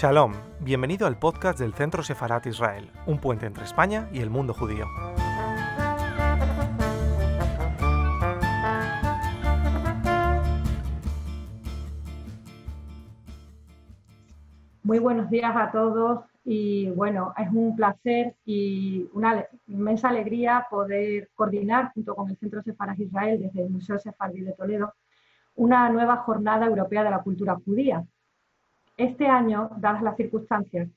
Shalom, bienvenido al podcast del Centro Sefarat Israel, un puente entre España y el mundo judío. Muy buenos días a todos y bueno, es un placer y una inmensa alegría poder coordinar junto con el Centro Sefarat Israel desde el Museo Sefardí de Toledo una nueva jornada europea de la cultura judía este año, dadas las circunstancias,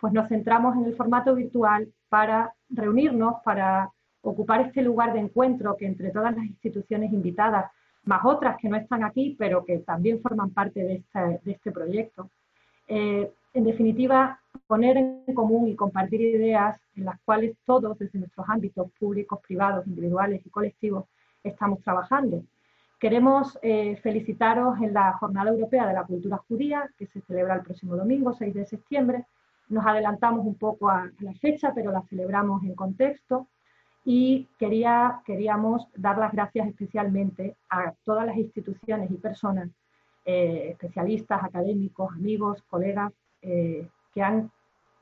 pues nos centramos en el formato virtual para reunirnos, para ocupar este lugar de encuentro que entre todas las instituciones invitadas, más otras que no están aquí, pero que también forman parte de este, este proyecto, eh, en definitiva, poner en común y compartir ideas en las cuales todos, desde nuestros ámbitos públicos, privados, individuales y colectivos, estamos trabajando. Queremos eh, felicitaros en la Jornada Europea de la Cultura Judía, que se celebra el próximo domingo, 6 de septiembre. Nos adelantamos un poco a, la fecha, pero la celebramos en contexto. Y quería, queríamos dar las gracias especialmente a todas las instituciones y personas, eh, especialistas, académicos, amigos, colegas, eh, que han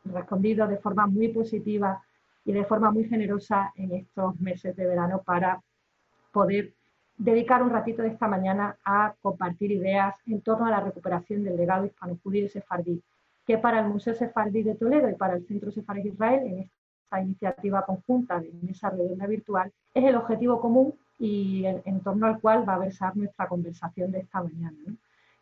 respondido de forma muy positiva y de forma muy generosa en estos meses de verano para poder dedicar un ratito de esta mañana a compartir ideas en torno a la recuperación del legado hispano-judío y sefardí, que para el Museo Sefardí de Toledo y para el Centro Sefardí Israel, en esta iniciativa conjunta de mesa redonda virtual, es el objetivo común y en, torno al cual va a versar nuestra conversación de esta mañana.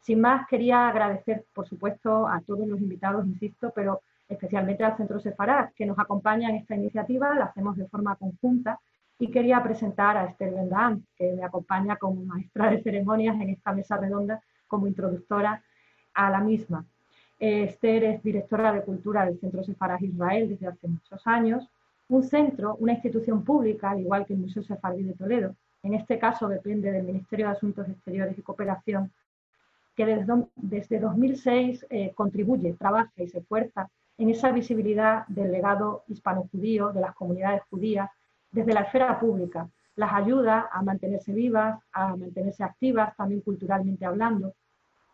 Sin más, quería agradecer, por supuesto, a todos los invitados, insisto, pero especialmente al Centro Sefarad, que nos acompaña en esta iniciativa, la hacemos de forma conjunta y quería presentar a Esther Bendam, que me acompaña como maestra de ceremonias en esta mesa redonda como introductora a la misma. Eh, Esther es directora de cultura del Centro Sefarad Israel desde hace muchos años, un centro, una institución pública, al igual que el Museo Sefardí de Toledo, en este caso depende del Ministerio de Asuntos Exteriores y Cooperación, que desde, 2006 eh, contribuye, trabaja y se esfuerza en esa visibilidad del legado hispano-judío, de las comunidades judías desde la esfera pública. Las ayuda a mantenerse vivas, a mantenerse activas, también culturalmente hablando.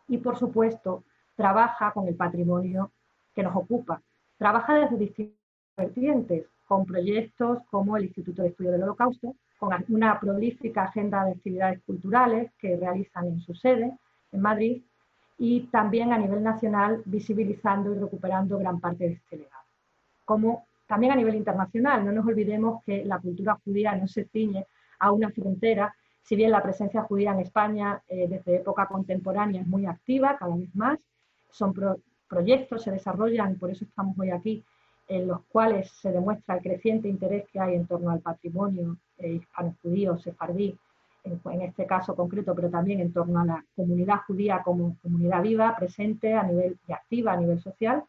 Y, por supuesto, trabaja con el patrimonio que nos ocupa. Trabaja desde distintas vertientes, con proyectos como el Instituto de Estudio del Holocausto, con una prolífica agenda de actividades culturales que realizan en su sede, en Madrid, y también a nivel nacional visibilizando y recuperando gran parte de este legado. Como también a nivel internacional. No nos olvidemos que la cultura judía no se ciñe a una frontera, si bien la presencia judía en España eh, desde época contemporánea es muy activa, cada vez más, son proyectos, se desarrollan, por eso estamos hoy aquí, en los cuales se demuestra el creciente interés que hay en torno al patrimonio eh, hispano-judío, sefardí, en, en, este caso concreto, pero también en torno a la comunidad judía como comunidad viva, presente a nivel y activa a nivel social,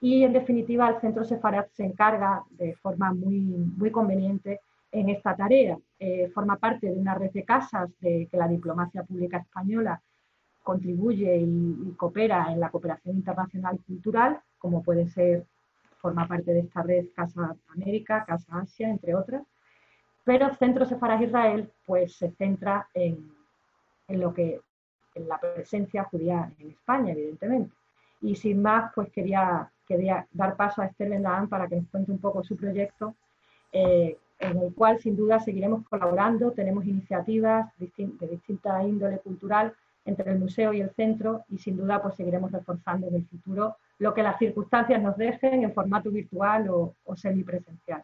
y en definitiva el Centro Sefarat se encarga de forma muy, muy conveniente en esta tarea. Eh, forma parte de una red de casas de que la diplomacia pública española contribuye y, coopera en la cooperación internacional y cultural, como puede ser, forma parte de esta red Casa América, Casa Asia, entre otras. Pero el Centro Sefarat Israel pues, se centra en, en lo que en la presencia judía en España, evidentemente. Y sin más, pues quería quería dar paso a Esther Bendaán para que nos cuente un poco su proyecto, eh, en el cual sin duda seguiremos colaborando. Tenemos iniciativas de distinta índole cultural entre el museo y el centro y sin duda pues seguiremos reforzando en el futuro lo que las circunstancias nos dejen en formato virtual o, semipresencial.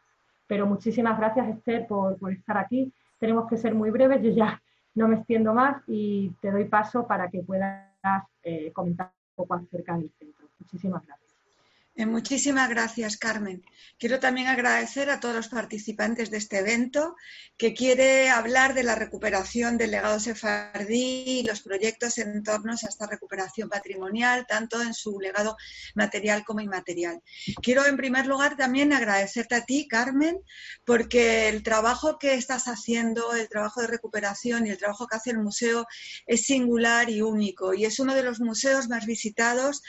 Pero muchísimas gracias Esther por, estar aquí. Tenemos que ser muy breves, yo ya no me extiendo más y te doy paso para que puedas eh, comentar un poco acerca del centro. Muchísimas gracias. Eh, muchísimas gracias, Carmen. Quiero también agradecer a todos los participantes de este evento que quiere hablar de la recuperación del legado sefardí y los proyectos en torno a esta recuperación patrimonial, tanto en su legado material como inmaterial. Quiero, en primer lugar, también agradecerte a ti, Carmen, porque el trabajo que estás haciendo, el trabajo de recuperación y el trabajo que hace el museo es singular y único y es uno de los museos más visitados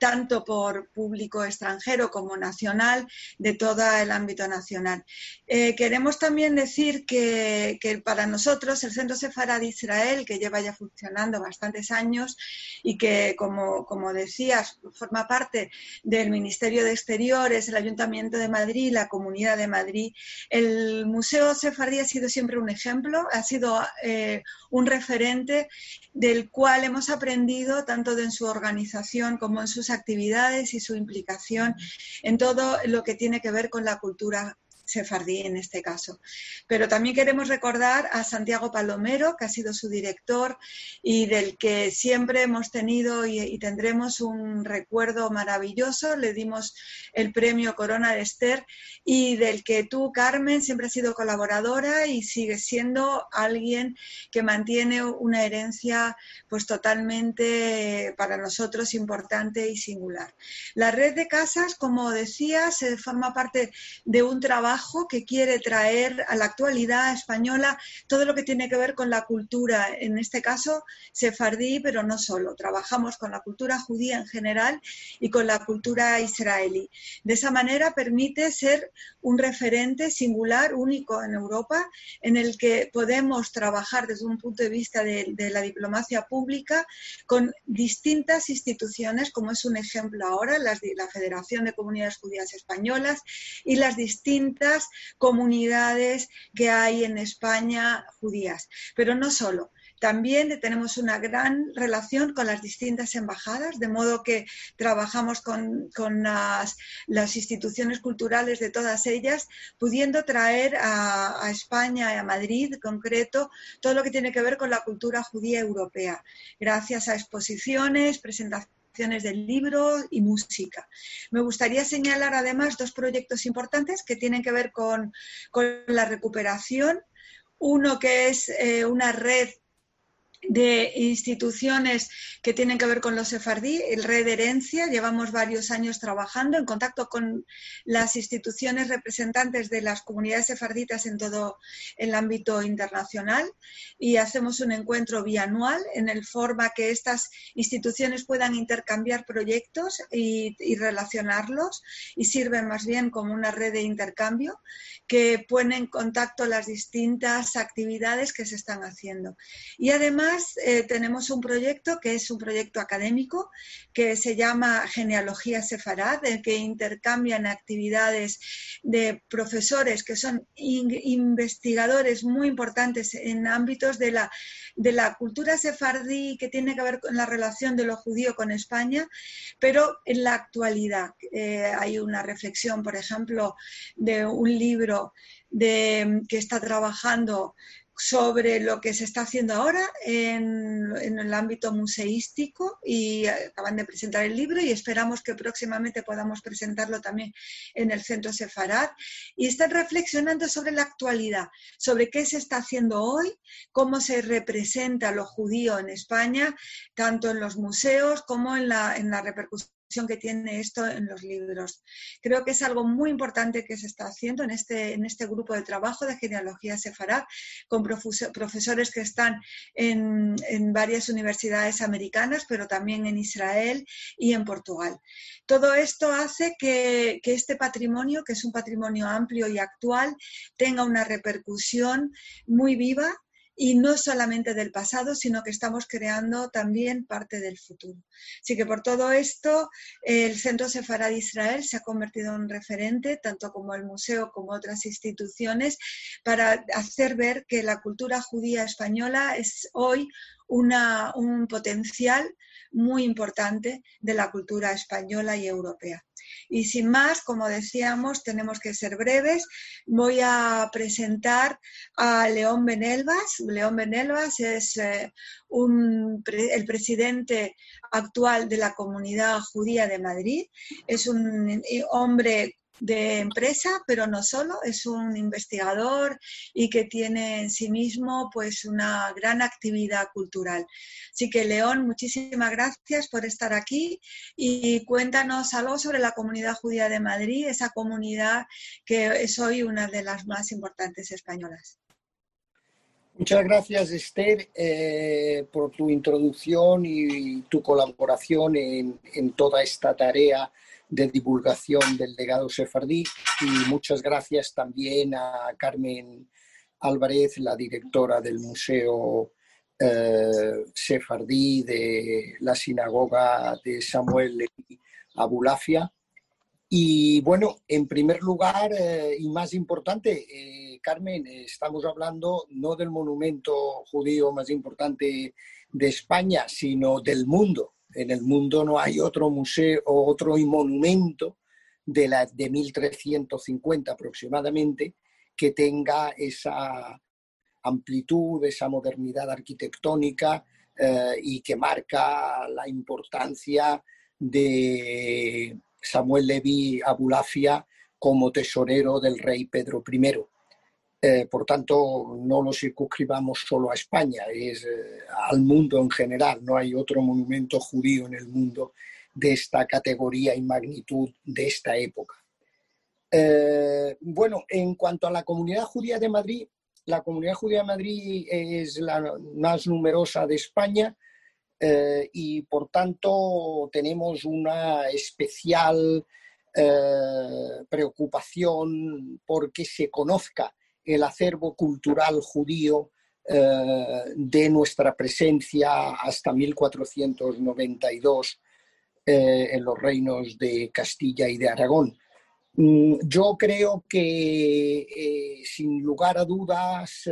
tanto por público extranjero como nacional de todo el ámbito nacional. Eh, queremos también decir que, para nosotros el Centro Sefarad Israel, que lleva ya funcionando bastantes años y que, como, como decías, forma parte del Ministerio de Exteriores, el Ayuntamiento de Madrid, la Comunidad de Madrid, el Museo Sefardí ha sido siempre un ejemplo, ha sido eh, un referente del cual hemos aprendido tanto en su organización como en sus actividades y su implicación en todo lo que tiene que ver con la cultura sefardí en este caso. Pero también queremos recordar a Santiago Palomero, que ha sido su director y del que siempre hemos tenido y, tendremos un recuerdo maravilloso. Le dimos el premio Corona de Esther y del que tú, Carmen, siempre has sido colaboradora y sigues siendo alguien que mantiene una herencia pues totalmente para nosotros importante y singular. La red de casas, como decía, se forma parte de un trabajo que quiere traer a la actualidad española todo lo que tiene que ver con la cultura, en este caso sefardí, pero no solo. Trabajamos con la cultura judía en general y con la cultura israelí. De esa manera permite ser un referente singular, único en Europa, en el que podemos trabajar desde un punto de vista de, la diplomacia pública con distintas instituciones, como es un ejemplo ahora, la Federación de Comunidades Judías Españolas y las distintas comunidades que hay en España judías. Pero no solo. También tenemos una gran relación con las distintas embajadas, de modo que trabajamos con, las, instituciones culturales de todas ellas, pudiendo traer a, a España y a Madrid en concreto todo lo que tiene que ver con la cultura judía europea, gracias a exposiciones, presentaciones del libro y música. Me gustaría señalar además dos proyectos importantes que tienen que ver con, la recuperación. Uno que es eh, una red de instituciones que tienen que ver con los sefardí, el Red Herencia. Llevamos varios años trabajando en contacto con las instituciones representantes de las comunidades sefarditas en todo el ámbito internacional y hacemos un encuentro bianual en el forma que estas instituciones puedan intercambiar proyectos y, y relacionarlos y sirven más bien como una red de intercambio que pone en contacto las distintas actividades que se están haciendo. Y además eh, tenemos un proyecto que es un proyecto académico que se llama Genealogía Sefarad, en que intercambian actividades de profesores que son investigadores muy importantes en ámbitos de la, de la cultura sefardí que tiene que ver con la relación de lo judío con España, pero en la actualidad. Eh, hay una reflexión, por ejemplo, de un libro de, que está trabajando sobre lo que se está haciendo ahora en, el ámbito museístico y acaban de presentar el libro y esperamos que próximamente podamos presentarlo también en el Centro Sefarad. Y están reflexionando sobre la actualidad, sobre qué se está haciendo hoy, cómo se representa lo judío en España, tanto en los museos como en la, en la repercusión que tiene esto en los libros. Creo que es algo muy importante que se está haciendo en este, en este grupo de trabajo de genealogía sefarad, con profesores que están en, varias universidades americanas, pero también en Israel y en Portugal. Todo esto hace que, que este patrimonio, que es un patrimonio amplio y actual, tenga una repercusión muy viva y no solamente del pasado, sino que estamos creando también parte del futuro. Así que por todo esto, el Centro Sefarad Israel se ha convertido en un referente, tanto como el museo como otras instituciones, para hacer ver que la cultura judía española es hoy una, un potencial muy importante de la cultura española y europea. Y sin más, como decíamos, tenemos que ser breves. Voy a presentar a León Benelvas. León Benelvas es eh, el presidente actual de la comunidad judía de Madrid. Es un eh, hombre de empresa, pero no solo, es un investigador y que tiene en sí mismo pues una gran actividad cultural. Así que León, muchísimas gracias por estar aquí y cuéntanos algo sobre la comunidad judía de Madrid, esa comunidad que es hoy una de las más importantes españolas. Muchas gracias, Esther, eh, por tu introducción y tu colaboración en, en toda esta tarea de divulgación del legado sefardí y muchas gracias también a Carmen Álvarez, la directora del Museo eh, Sefardí de la Sinagoga de Samuel Abulafia. Y bueno, en primer lugar eh, y más importante, eh, Carmen, estamos hablando no del monumento judío más importante de España, sino del mundo. En el mundo no hay otro museo o otro monumento de, la, de 1350 aproximadamente que tenga esa amplitud, esa modernidad arquitectónica eh, y que marca la importancia de Samuel Levi Abulafia como tesorero del rey Pedro I. Eh, por tanto, no lo circunscribamos solo a España, es eh, al mundo en general. No hay otro monumento judío en el mundo de esta categoría y magnitud de esta época. Eh, bueno, en cuanto a la comunidad judía de Madrid, la comunidad judía de Madrid es la más numerosa de España y por tanto tenemos una especial preocupación porque se conozca el acervo cultural judío eh, de nuestra presencia hasta 1492 eh, en los reinos de Castilla y de Aragón. Mm, yo creo que, eh, sin lugar a dudas,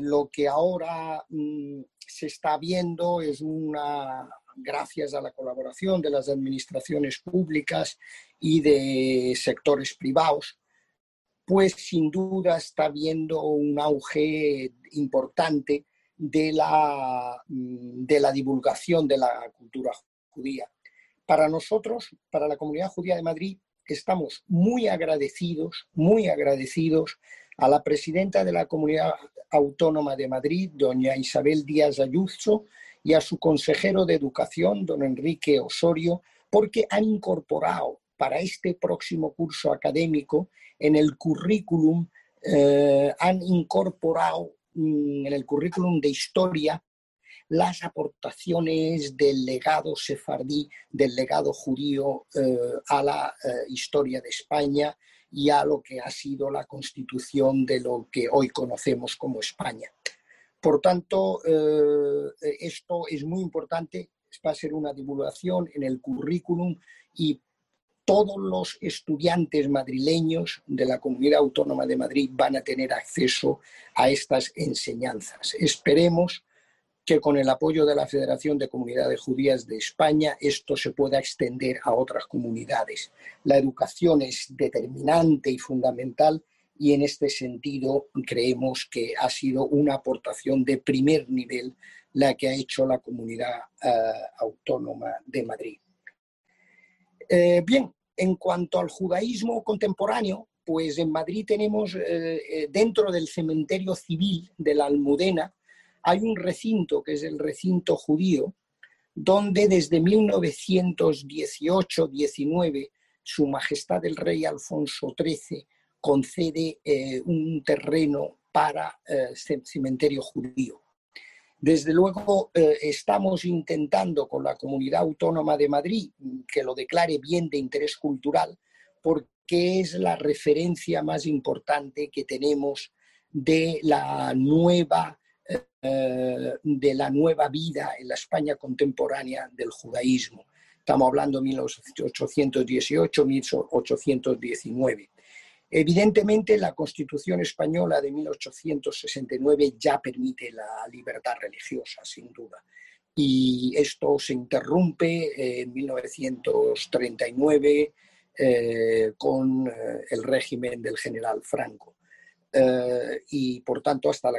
lo que ahora mm, se está viendo es una, gracias a la colaboración de las administraciones públicas y de sectores privados, pues sin duda está viendo un auge importante de la, mm, de la divulgación de la cultura judía. Para nosotros, para la comunidad judía de Madrid, estamos muy agradecidos, muy agradecidos a la presidenta de la Comunidad Autónoma de Madrid, doña Isabel Díaz Ayuso, y a su consejero de Educación, don Enrique Osorio, porque han incorporado para este próximo curso académico en el currículum eh, han incorporado mm, en el currículum de historia las aportaciones del legado sefardí, del legado judío eh, a la eh, historia de España y a lo que ha sido la constitución de lo que hoy conocemos como España. Por tanto, esto es muy importante, va a ser una divulgación en el currículum y todos los estudiantes madrileños de la Comunidad Autónoma de Madrid van a tener acceso a estas enseñanzas. Esperemos que con el apoyo de la Federación de Comunidades Judías de España esto se pueda extender a otras comunidades. La educación es determinante y fundamental y en este sentido creemos que ha sido una aportación de primer nivel la que ha hecho la Comunidad eh, Autónoma de Madrid. Eh, bien, en cuanto al judaísmo contemporáneo, pues en Madrid tenemos, eh, eh, dentro del cementerio civil de la Almudena, hay un recinto que es el recinto judío, donde desde 1918-19 Su Majestad el Rey Alfonso XIII concede un terreno para el cementerio judío. Desde luego, eh, estamos intentando con la Comunidad Autónoma de Madrid que lo declare bien de interés cultural, porque es la referencia más importante que tenemos de la nueva, eh, de la nueva vida en la España contemporánea del judaísmo. Estamos hablando de 1818-1819. Evidentemente, la Constitución española de 1869 ya permite la libertad religiosa, sin duda. Y esto se interrumpe en 1939 eh, con eh, el régimen del general Franco. Eh, y por tanto, hasta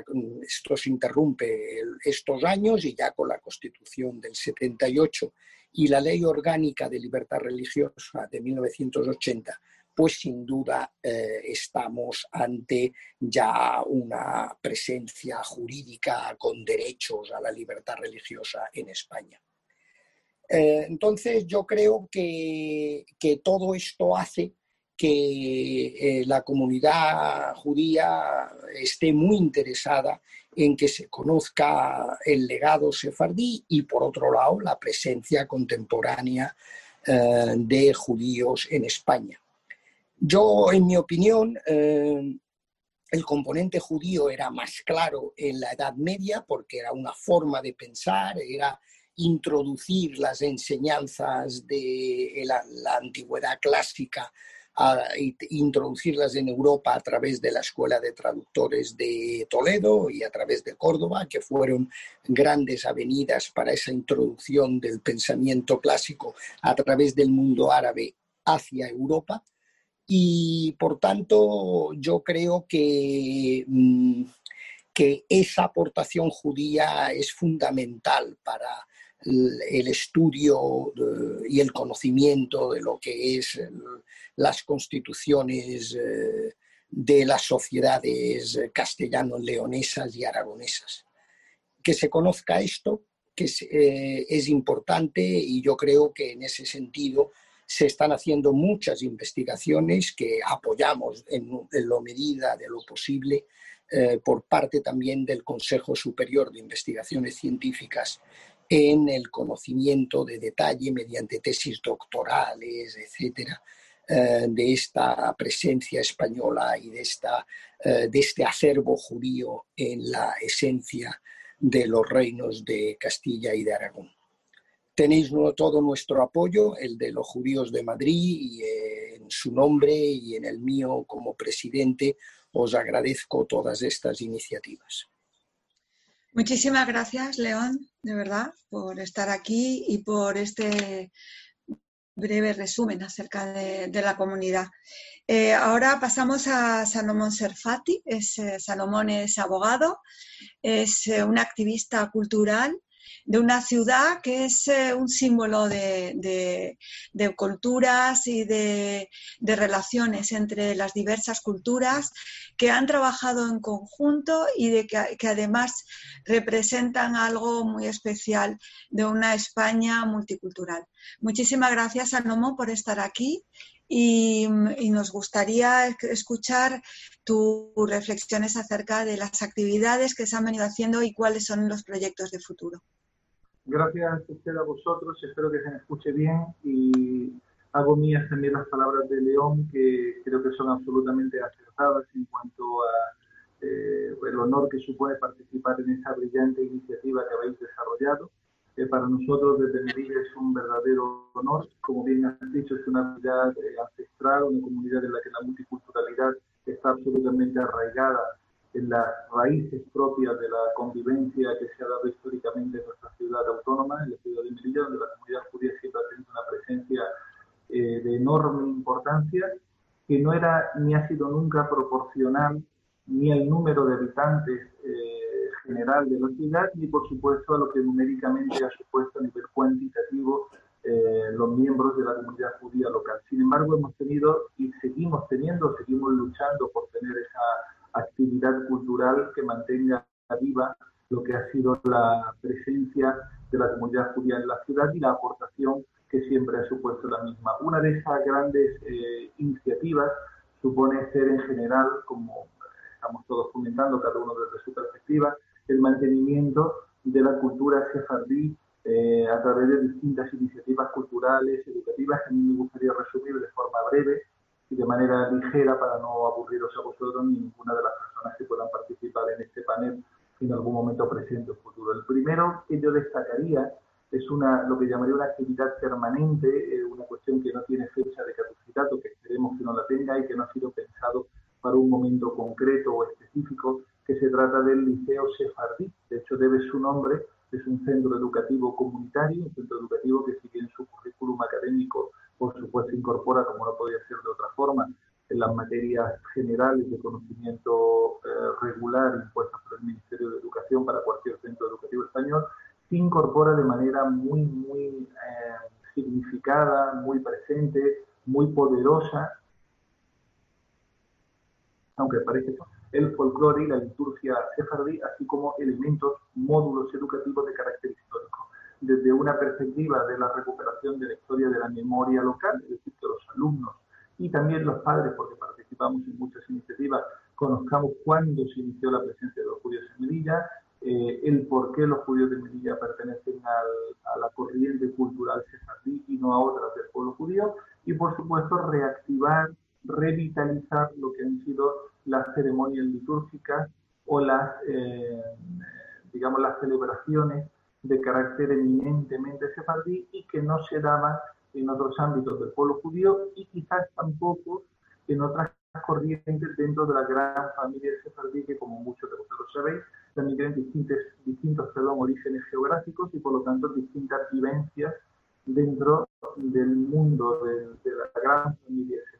esto se interrumpe estos años y ya con la Constitución del 78 y la Ley Orgánica de Libertad Religiosa de 1980 pues sin duda eh, estamos ante ya una presencia jurídica con derechos a la libertad religiosa en España. Eh, entonces yo creo que, todo esto hace que eh, la comunidad judía esté muy interesada en que se conozca el legado sefardí y por otro lado la presencia contemporánea de judíos en España. Yo, en mi opinión, eh, el componente judío era más claro en la Edad Media porque era una forma de pensar, era introducir las enseñanzas de la, antigüedad clásica, introducirlas en Europa a través de la Escuela de Traductores de Toledo y a través de Córdoba, que fueron grandes avenidas para esa introducción del pensamiento clásico a través del mundo árabe hacia Europa. Y por tanto, yo creo que, mm, que esa aportación judía es fundamental para el estudio y el conocimiento de lo que es las constituciones eh, de las sociedades castellano-leonesas y aragonesas. Que se conozca esto, que eh, es importante y yo creo que en ese sentido se están haciendo muchas investigaciones que apoyamos en, en lo medida de lo posible eh, por parte también del Consejo Superior de Investigaciones Científicas en el conocimiento de detalle mediante tesis doctorales, etcétera, eh, de esta presencia española y de, esta, eh, de este acervo judío en la esencia de los reinos de Castilla y de Aragón. Tenéis todo nuestro apoyo, el de los judíos de Madrid, y eh, en su nombre y en el mío como presidente os agradezco todas estas iniciativas. Muchísimas gracias, León, de verdad, por estar aquí y por este breve resumen acerca de, la comunidad. Eh, ahora pasamos a Salomón Serfati. Es, eh, Salomón es abogado, es un activista cultural de una ciudad que es eh, un símbolo de, culturas y de, relaciones entre las diversas culturas que han trabajado en conjunto y de que, además representan algo muy especial de una España multicultural. Muchísimas gracias, Anomo, por estar aquí y, nos gustaría escuchar tus reflexiones acerca de las actividades que se han venido haciendo y cuáles son los proyectos de futuro. Gracias a a vosotros, espero que se me escuche bien y hago mías también las palabras de León que creo que son absolutamente acertadas en cuanto a eh, honor que supone participar en esa brillante iniciativa que habéis desarrollado. Eh, para nosotros desde Melilla es un verdadero honor. Como bien has dicho, es una comunidad eh, ancestral, una comunidad en la que la multiculturalidad está absolutamente arraigada en las raíces propias de la convivencia que se ha dado históricamente en nuestra ciudad autónoma, en la ciudad de Melilla, donde la comunidad judía siempre ha tenido una presencia eh, de enorme importancia, que no era ni ha sido nunca proporcional ni al número de habitantes eh, general de la ciudad, ni por supuesto a lo que numéricamente ha supuesto a nivel cuantitativo eh, los miembros de la comunidad judía local. Sin embargo, hemos tenido y seguimos teniendo, seguimos luchando por tener esa actividad cultural que mantenga viva lo que ha sido la presencia de la comunidad judía en la ciudad y la aportación que siempre ha supuesto la misma. Una de esas grandes eh, iniciativas supone ser en general, como estamos todos comentando, cada uno desde su perspectiva, el mantenimiento de la cultura sefardí eh, a través de distintas iniciativas culturales, educativas, que a mí me gustaría resumir de forma breve, y de manera ligera para no aburriros a vosotros ni ninguna de las personas que puedan participar en este panel en algún momento presente o futuro. El primero que yo destacaría es una, lo que llamaría una actividad permanente, eh, una cuestión que no tiene fecha de caducidad o que esperemos que no la tenga y que no ha sido pensado para un momento concreto o específico, que se trata del Liceo Sefardí. De hecho, debe su nombre, es un centro educativo comunitario, un centro educativo que sigue en su currículum académico por supuesto incorpora, como no podía ser de otra forma, en las materias generales de conocimiento eh, regular impuestas por el Ministerio de Educación para cualquier centro educativo español, se incorpora de manera muy, muy eh, significada, muy presente, muy poderosa, aunque parece el folclore y la liturgia sefardí, así como elementos, módulos educativos de carácter histórico. Desde una perspectiva de la recuperación de la historia de la memoria local, es decir, que los alumnos y también los padres, porque participamos en muchas iniciativas, conozcamos cuándo se inició la presencia de los judíos en Melilla, eh, el por qué los judíos de Melilla pertenecen a la corriente cultural sefardí y no a otras del pueblo judío y por supuesto reactivar, revitalizar lo que han sido las ceremonias litúrgicas o las, eh, digamos, las celebraciones de carácter eminentemente sefardí y que no se daban en otros ámbitos del pueblo judío y quizás tampoco en otras corrientes dentro de la gran familia sefardí que como muchos de vosotros sabéis también tienen distintos, distintos perdón, orígenes geográficos y por lo tanto distintas vivencias dentro del mundo de, de la gran familia sefardí.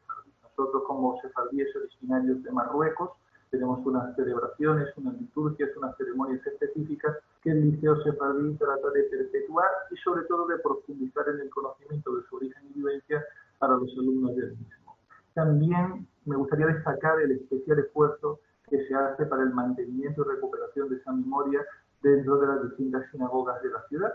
Nosotros como sefardíes originarios de Marruecos tenemos unas celebraciones, unas liturgias, unas ceremonias específicas que el Liceo Sefardí trata de perpetuar y sobre todo de profundizar en el conocimiento de su origen y vivencia para los alumnos del mismo. También me gustaría destacar el especial esfuerzo que se hace para el mantenimiento y recuperación de esa memoria dentro de las distintas sinagogas de la ciudad.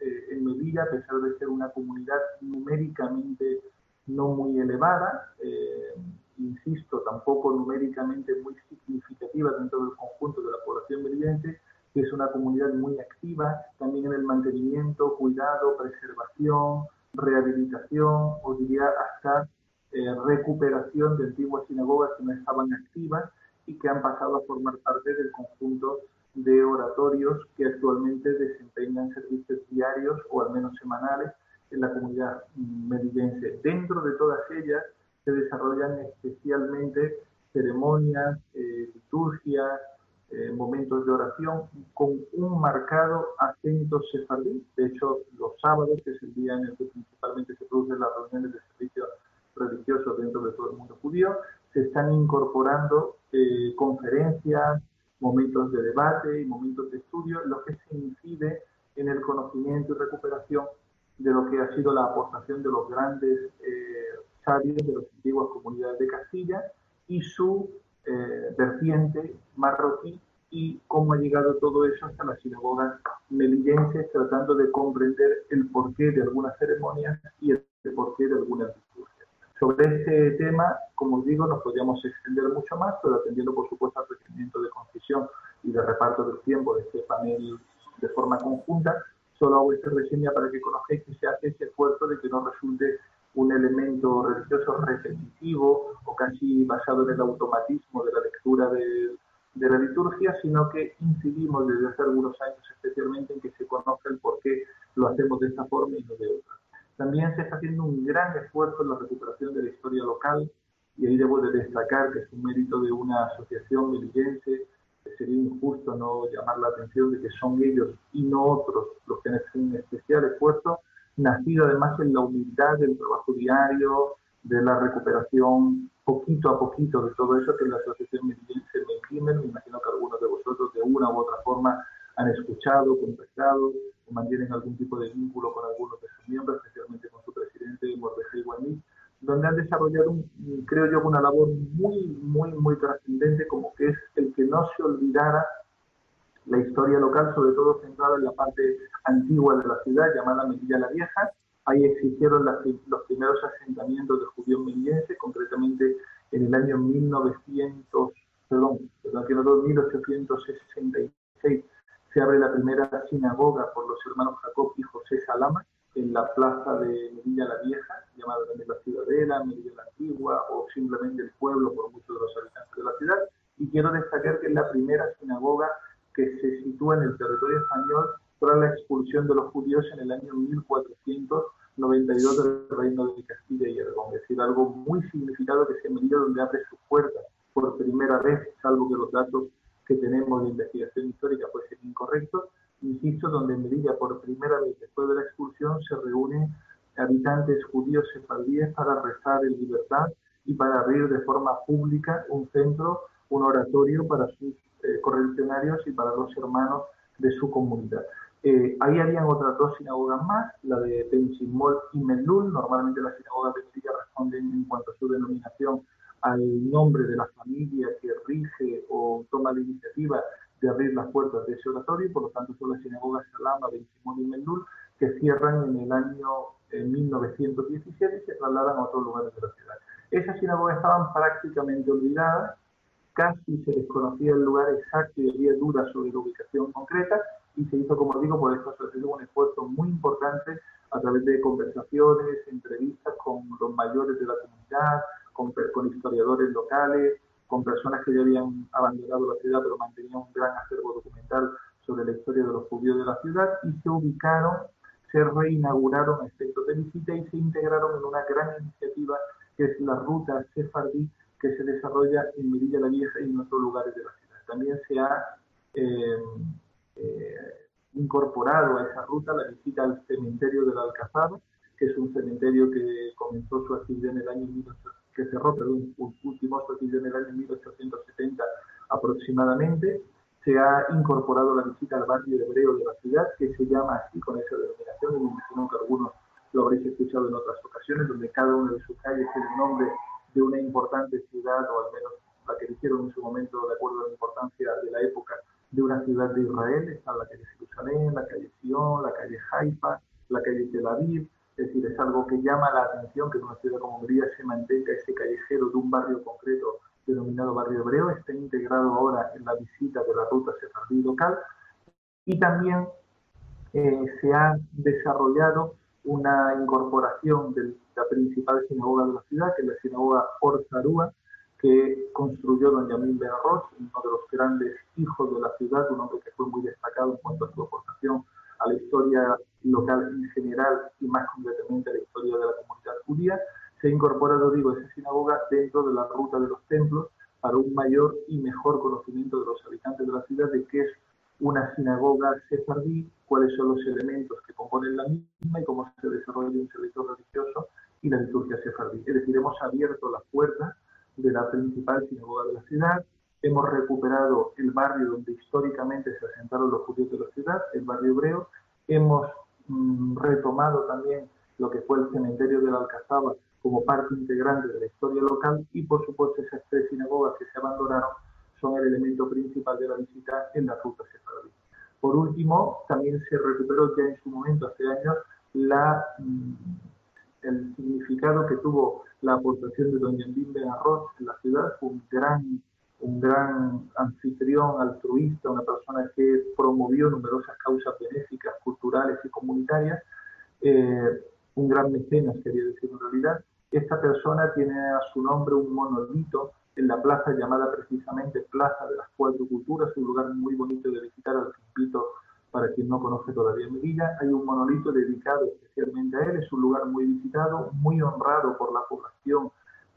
Eh, en Melilla, a pesar de ser una comunidad numéricamente no muy elevada, eh, insisto, tampoco numéricamente muy significativa dentro del conjunto de la población melillense, que es una comunidad muy activa también en el mantenimiento, cuidado, preservación, rehabilitación, o diría hasta eh, recuperación de antiguas sinagogas que no estaban activas y que han pasado a formar parte del conjunto de oratorios que actualmente desempeñan servicios diarios o al menos semanales en la comunidad melillense. Dentro de todas ellas se desarrollan especialmente ceremonias, eh, liturgias, eh, momentos de oración con un marcado acento sefardí. De hecho, los sábados, que es el día en el que principalmente se producen las reuniones de servicio religioso dentro de todo el mundo judío, se están incorporando eh, conferencias, momentos de debate y momentos de estudio, lo que se incide en el conocimiento y recuperación de lo que ha sido la aportación de los grandes eh, sabios de las antiguas comunidades de Castilla y su eh, vertiente marroquí y cómo ha llegado todo eso hasta las sinagogas melillenses, tratando de comprender el porqué de algunas ceremonias y el porqué de algunas liturgias. Sobre este tema, como os digo, nos podríamos extender mucho más, pero atendiendo por supuesto al requerimiento de concisión y de reparto del tiempo de este panel de forma conjunta, solo hago esta reseña para que conozcáis que se hace ese esfuerzo de que no resulte un elemento religioso repetitivo o casi basado en el automatismo de la lectura de, de, la liturgia, sino que incidimos desde hace algunos años especialmente en que se conozca el por qué lo hacemos de esta forma y no de otra. También se está haciendo un gran esfuerzo en la recuperación de la historia local y ahí debo de destacar que es un mérito de una asociación melillense sería injusto no llamar la atención de que son ellos y no otros los que un especial esfuerzo, nacido además en la humildad del trabajo diario, de la recuperación poquito a poquito de todo eso que la Asociación Melillense me Me imagino que algunos de vosotros de una u otra forma han escuchado, contactado o mantienen algún tipo de vínculo con algunos de sus miembros, especialmente con su presidente Mordejai Guanís, donde han desarrollado, creo yo, una labor muy, muy, muy trascendente, como que es el que no se olvidara la historia local, sobre todo centrada en la parte antigua de la ciudad, llamada Melilla la Vieja. Ahí existieron los primeros asentamientos de judíos melillenses, concretamente en el año 1900, perdón, perdón 1866 se abre la primera sinagoga por los hermanos Jacob y José Salama, en la plaza de Melilla la Vieja, llamada también la Ciudadela, Melilla la Antigua o simplemente el pueblo por muchos de los habitantes de la ciudad. Y quiero destacar que es la primera sinagoga que se sitúa en el territorio español tras la expulsión de los judíos en el año 1492 del reino de Castilla y Aragón. Es decir, algo muy significado que se Melilla donde abre sus puertas por primera vez, salvo que los datos que tenemos de investigación histórica ser incorrectos, insisto, donde en Melilla por primera vez después de la expulsión se reúnen habitantes judíos sefardíes para rezar en libertad y para abrir de forma pública un centro, un oratorio para sus eh, correligionarios y para los hermanos de su comunidad. Eh, ahí habían otras dos sinagogas más, la de Benchimol y Melul. Normalmente las sinagogas de Melilla responden en cuanto a su denominación al nombre de la familia que rige o toma la iniciativa de abrir las puertas de ese oratorio, por lo tanto son las sinagogas Salama, Ben Simón y Menul, que cierran en el año 1917 y se trasladan a otros lugares de la ciudad. Esas sinagogas estaban prácticamente olvidadas, casi se desconocía el lugar exacto y había dudas sobre la ubicación concreta, y se hizo, como digo, por eso se hizo un esfuerzo muy importante a través de conversaciones, entrevistas con los mayores de la comunidad, con, con historiadores locales, con personas que ya habían abandonado la ciudad pero mantenían un gran acervo documental sobre la historia de los judíos de la ciudad y se ubicaron, se reinauguraron efectos de visita y se integraron en una gran iniciativa que es la ruta sefardí que se desarrolla en Mirilla la Vieja y en otros lugares de la ciudad. También se ha eh, eh, incorporado a esa ruta la visita al cementerio de la Alcazaba, que es un cementerio que comenzó su actividad en el año que cerró, perdón, último su actividad en el año 1870 aproximadamente. Se ha incorporado la visita al barrio hebreo de la ciudad, que se llama así con esa denominación, y me imagino que algunos lo habréis escuchado en otras ocasiones, donde cada una de sus calles tiene el nombre de una importante ciudad, o al menos la que dijeron en su momento, de acuerdo a la importancia de la época, de una ciudad de Israel. Está la calle Jerusalén, la calle Sion, la calle Haifa, la calle Tel Aviv. Es decir, es algo que llama la atención que en una ciudad como Hungría se mantenga ese callejero de un barrio concreto denominado barrio hebreo. Está integrado ahora en la visita de la ruta sefardí local. Y también eh, se ha desarrollado una incorporación de la principal sinagoga de la ciudad, que es la sinagoga Orzarúa, que construyó don Yamil Ben uno de los grandes hijos de la ciudad, un hombre que fue muy destacado en cuanto a su aportación a la historia local en general y más concretamente a la historia de la comunidad judía. Se ha incorporado, digo, esa sinagoga dentro de la ruta de los templos para un mayor y mejor conocimiento de los habitantes de la ciudad de qué es una sinagoga sefardí, cuáles son los elementos que componen la misma y cómo se desarrolla un servicio religioso y la liturgia sefardí. Es decir, hemos abierto las puertas de la principal sinagoga de la ciudad, hemos recuperado el barrio donde históricamente se asentaron los judíos de la ciudad, el barrio hebreo, hemos mm, retomado también lo que fue el cementerio de la Alcazaba como parte integrante de la historia local y por supuesto esas tres sinagogas que se abandonaron son el elemento principal de la visita en la ruta sefardí. Por último, también se recuperó ya en su momento, hace años, la, mm, el significado que tuvo la aportación de doña Ben Arroz en la ciudad, un gran, un gran anfitrión altruista, una persona que promovió numerosas causas benéficas, culturales y comunitarias, eh, un gran mecenas, quería decir en realidad. Esta persona tiene a su nombre un monolito en la plaza llamada precisamente Plaza de las Cuatro Culturas, un lugar muy bonito de visitar, al invito para quien no conoce todavía Medina. Hay un monolito dedicado especialmente a él, es un lugar muy visitado, muy honrado por la población,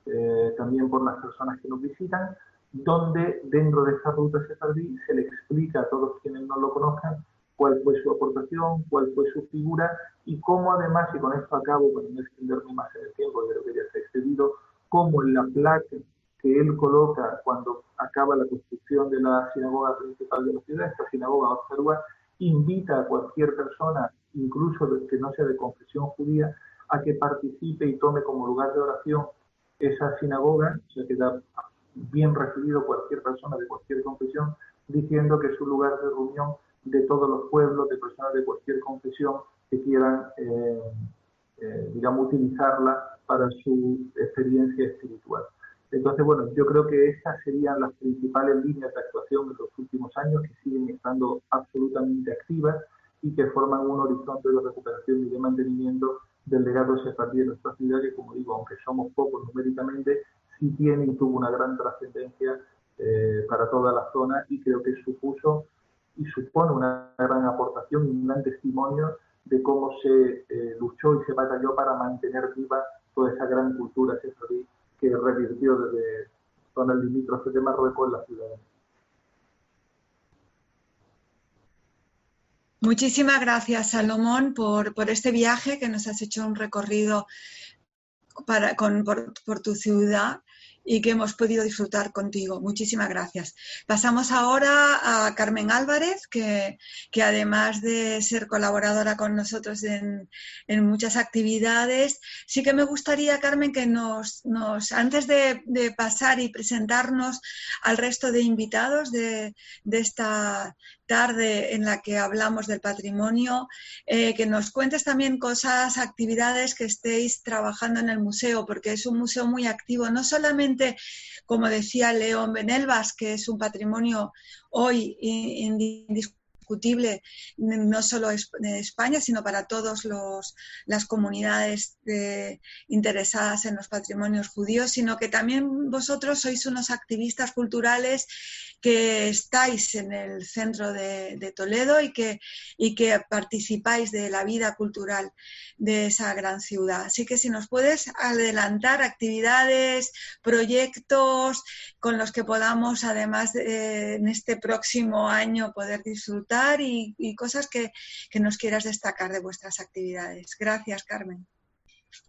eh, también por las personas que nos visitan, donde dentro de esta ruta sefardí se le explica a todos quienes no lo conozcan cuál fue su aportación, cuál fue su figura y cómo además, y con esto acabo para no extenderme más en el tiempo, creo que ya se ha excedido, cómo en la placa que él coloca cuando acaba la construcción de la sinagoga principal de la ciudad, esta sinagoga Orzarúa, invita a cualquier persona, incluso que no sea de confesión judía, a que participe y tome como lugar de oración esa sinagoga, o sea que da bien recibido cualquier persona de cualquier confesión, diciendo que es un lugar de reunión de todos los pueblos, de personas de cualquier confesión que quieran, eh, eh, digamos, utilizarla para su experiencia espiritual. Entonces, bueno, yo creo que estas serían las principales líneas de actuación de los últimos años que siguen estando absolutamente activas y que forman un horizonte de recuperación y de mantenimiento del legado sefardí de nuestra ciudad, que como digo, aunque somos pocos numéricamente, sí tiene y tuvo una gran trascendencia eh, para toda la zona y creo que supuso y supone una gran aportación y un gran testimonio de cómo se eh, luchó y se batalló para mantener viva toda esa gran cultura sefardí que revirtió desde zonas limítrofes de Marruecos en la ciudad. Muchísimas gracias, Salomón, por, por, este viaje que nos has hecho un recorrido para, con, por, tu ciudad y que hemos podido disfrutar contigo. Muchísimas gracias. Pasamos ahora a Carmen Álvarez, que, que además de ser colaboradora con nosotros en, en, muchas actividades, sí que me gustaría, Carmen, que nos, nos antes de, de, pasar y presentarnos al resto de invitados de, de esta tarde en la que hablamos del patrimonio, eh, que nos cuentes también cosas, actividades que estéis trabajando en el museo, porque es un museo muy activo, no solamente, como decía León Benelvas, que es un patrimonio hoy indiscutible, no solo en España, sino para todas las comunidades interesadas en los patrimonios judíos, sino que también vosotros sois unos activistas culturales que estáis en el centro de, Toledo y que, y que participáis de la vida cultural de esa gran ciudad. Así que si nos puedes adelantar actividades, proyectos con los que podamos, además en este próximo año, poder disfrutar y, cosas que, nos quieras destacar de vuestras actividades. Gracias, Carmen.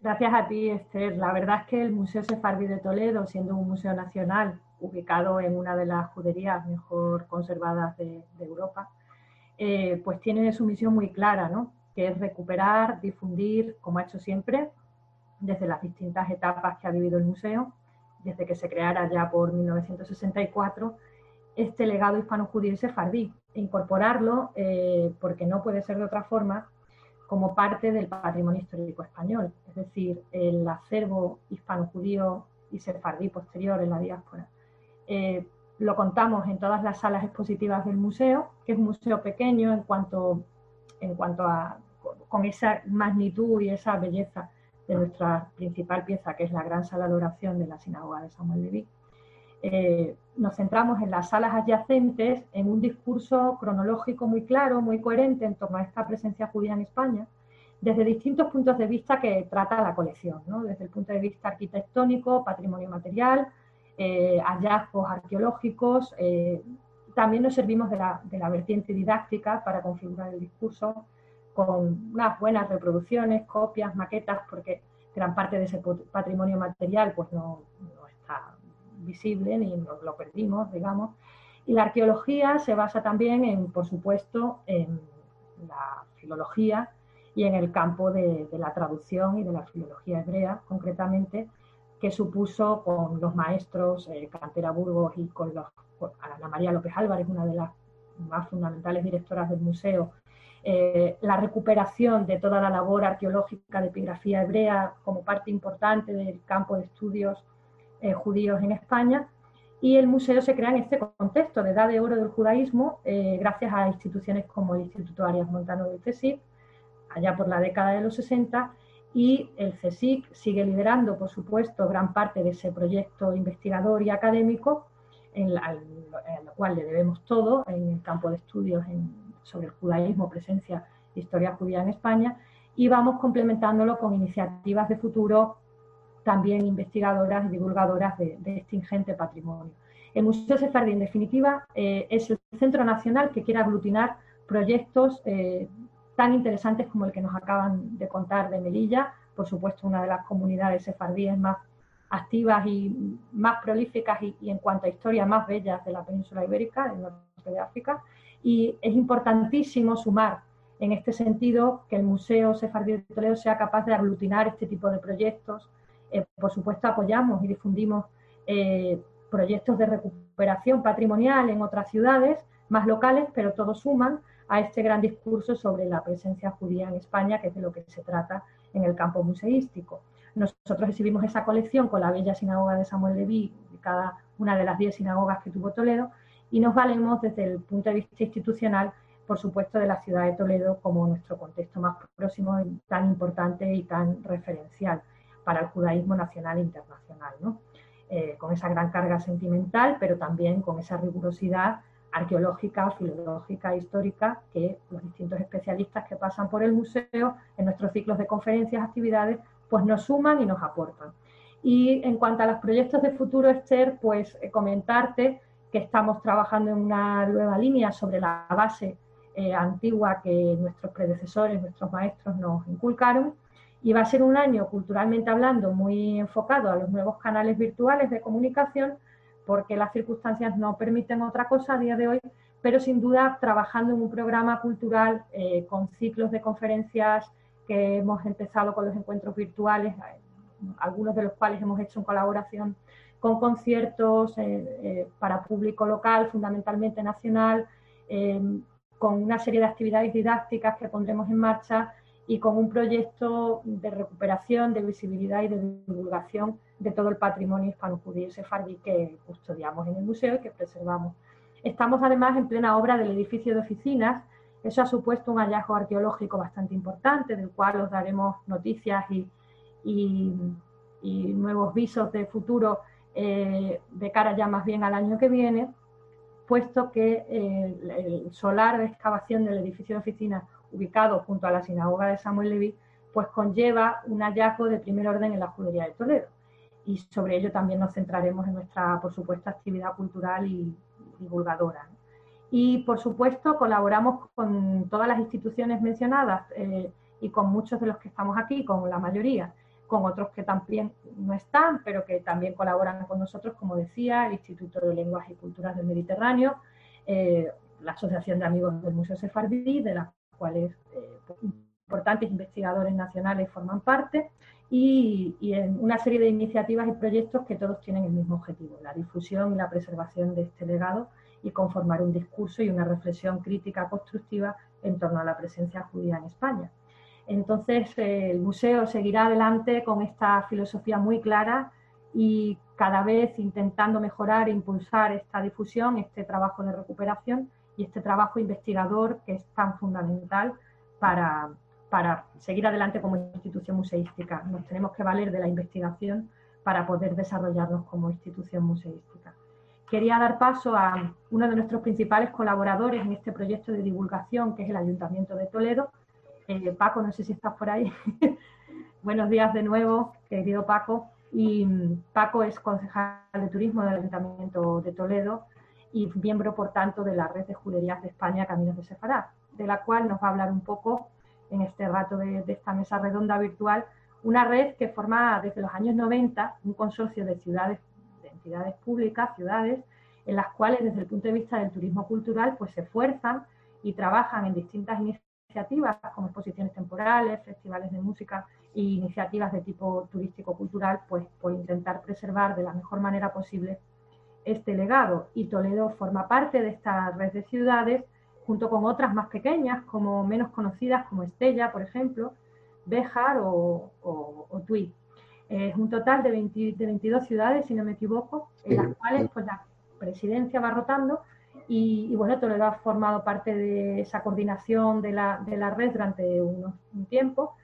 Gracias a ti, Esther. La verdad es que el Museo Sefardí de Toledo, siendo un museo nacional ubicado en una de las juderías mejor conservadas de, Europa, eh, pues tiene su misión muy clara, ¿no? que es recuperar, difundir, como ha hecho siempre, desde las distintas etapas que ha vivido el museo, desde que se creara ya por 1964, este legado hispano-judío y sefardí, e incorporarlo, eh, porque no puede ser de otra forma, como parte del patrimonio histórico español, es decir, el acervo hispano-judío y sefardí posterior en la diáspora. Eh, lo contamos en todas las salas expositivas del museo, que es un museo pequeño en cuanto, en cuanto a con esa magnitud y esa belleza de nuestra principal pieza, que es la gran sala de oración de la sinagoga de Samuel Leví. Eh, nos centramos en las salas adyacentes en un discurso cronológico muy claro, muy coherente en torno a esta presencia judía en España, desde distintos puntos de vista que trata la colección, desde el punto de vista arquitectónico, patrimonio material, eh, hallazgos arqueológicos. Eh, también nos servimos de la, de la vertiente didáctica para configurar el discurso con unas buenas reproducciones, copias, maquetas, porque gran parte de ese patrimonio material pues no, visible ni lo perdimos, digamos. Y la arqueología se basa también en, por supuesto, en la filología y en el campo de, la traducción y de la filología hebrea, concretamente, que supuso con los maestros eh, Cantera Burgos y con, los, Ana María López Álvarez, una de las más fundamentales directoras del museo, eh, la recuperación de toda la labor arqueológica de epigrafía hebrea como parte importante del campo de estudios eh, judíos en España. Y el museo se crea en este contexto de edad de oro del judaísmo, eh, gracias a instituciones como el Instituto Arias Montano del CSIC, allá por la década de los 60, y el CSIC sigue liderando, por supuesto, gran parte de ese proyecto investigador y académico, en, lo cual le debemos todo en el campo de estudios sobre el judaísmo, presencia de historia judía en España, y vamos complementándolo con iniciativas de futuro también investigadoras y divulgadoras de, este ingente patrimonio. El Museo Sefardí, en definitiva, eh, es el centro nacional que quiere aglutinar proyectos eh, tan interesantes como el que nos acaban de contar de Melilla, por supuesto una de las comunidades sefardíes más activas y más prolíficas y, y en cuanto a historia más bellas de la península ibérica, del norte de África, y es importantísimo sumar en este sentido que el Museo Sefardí de Toledo sea capaz de aglutinar este tipo de proyectos. Eh, por supuesto, apoyamos y difundimos eh, proyectos de recuperación patrimonial en otras ciudades más locales, pero todos suman a este gran discurso sobre la presencia judía en España, que es de lo que se trata en el campo museístico. Nosotros exhibimos esa colección con la bella sinagoga de Samuel Leví, cada una de las diez sinagogas que tuvo Toledo, y nos valemos desde el punto de vista institucional, por supuesto, de la ciudad de Toledo como nuestro contexto más próximo, tan importante y tan referencial para el judaísmo nacional e internacional, eh, con esa gran carga sentimental, pero también con esa rigurosidad arqueológica, filológica, histórica que los distintos especialistas que pasan por el museo en nuestros ciclos de conferencias, actividades, pues nos suman y nos aportan. Y en cuanto a los proyectos de futuro, Esther, pues eh, comentarte que estamos trabajando en una nueva línea sobre la base eh, antigua que nuestros predecesores, nuestros maestros nos inculcaron. Y va a ser un año, culturalmente hablando, muy enfocado a los nuevos canales virtuales de comunicación, porque las circunstancias no permiten otra cosa a día de hoy, pero sin duda trabajando en un programa cultural eh, con ciclos de conferencias que hemos empezado con los encuentros virtuales, algunos de los cuales hemos hecho en colaboración con conciertos eh, eh, para público local, fundamentalmente nacional, con una serie de actividades didácticas que pondremos en marcha y con un proyecto de recuperación, de visibilidad y de divulgación de todo el patrimonio hispano-judío sefardí que custodiamos en el museo y que preservamos. Estamos además en plena obra del edificio de oficinas Eso ha supuesto un hallazgo arqueológico bastante importante, del cual os daremos noticias y, nuevos visos de futuro eh, de cara ya más bien al año que viene, puesto que el solar de excavación del edificio de oficina ubicado junto a la sinagoga de Samuel Leví, pues conlleva un hallazgo de primer orden en la judería de Toledo. Y sobre ello también nos centraremos en nuestra, por supuesto, actividad cultural y divulgadora. Y, por supuesto, colaboramos con todas las instituciones mencionadas eh, y con muchos de los que estamos aquí, con la mayoría, con otros que también no están, pero que también colaboran con nosotros, como decía, el Instituto de Lenguas y Culturas del Mediterráneo, eh, la Asociación de Amigos del Museo Sefardí, de la cuales eh, importantes investigadores nacionales forman parte, y, en una serie de iniciativas y proyectos que todos tienen el mismo objetivo, la difusión y la preservación de este legado y conformar un discurso y una reflexión crítica constructiva en torno a la presencia judía en España. Entonces, eh, el museo seguirá adelante con esta filosofía muy clara y cada vez intentando mejorar e impulsar esta difusión, este trabajo de recuperación y este trabajo investigador que es tan fundamental para, para seguir adelante como institución museística. Nos tenemos que valer de la investigación para poder desarrollarnos como institución museística. Quería dar paso a uno de nuestros principales colaboradores en este proyecto de divulgación, que es el Ayuntamiento de Toledo. Eh, Paco, no sé si estás por ahí. Buenos días de nuevo, querido Paco. Y mm, Paco es concejal de turismo del Ayuntamiento de Toledo y miembro, por tanto, de la red de juderías de España Caminos de Sefarad, de la cual nos va a hablar un poco en este rato de, esta mesa redonda virtual, una red que forma desde los años 90 un consorcio de ciudades, de entidades públicas, ciudades, en las cuales desde el punto de vista del turismo cultural pues se esfuerzan y trabajan en distintas iniciativas como exposiciones temporales, festivales de música e iniciativas de tipo turístico-cultural pues por intentar preservar de la mejor manera posible este legado. Y Toledo forma parte de esta red de ciudades junto con otras más pequeñas, como menos conocidas, como Estella, por ejemplo, Béjar o, o, Tui. Es un total de, 22 ciudades, si no me equivoco, en las cuales pues, la presidencia va rotando. Y, bueno, Toledo ha formado parte de esa coordinación de la, de la red durante un tiempo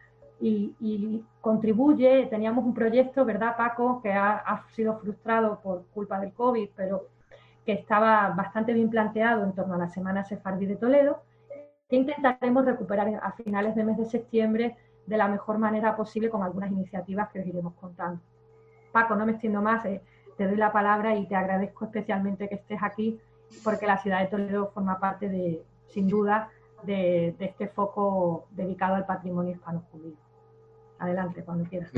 y, contribuye, teníamos un proyecto, ¿verdad, Paco?, que ha, sido frustrado por culpa del COVID, pero que estaba bastante bien planteado en torno a la Semana Sefardí de Toledo, que intentaremos recuperar a finales de mes de septiembre de la mejor manera posible con algunas iniciativas que os iremos contando. Paco, no me extiendo más, eh, te doy la palabra y te agradezco especialmente que estés aquí, porque la ciudad de Toledo forma parte de, sin duda, de, de este foco dedicado al patrimonio hispano-judío. Adelante, cuando quieras.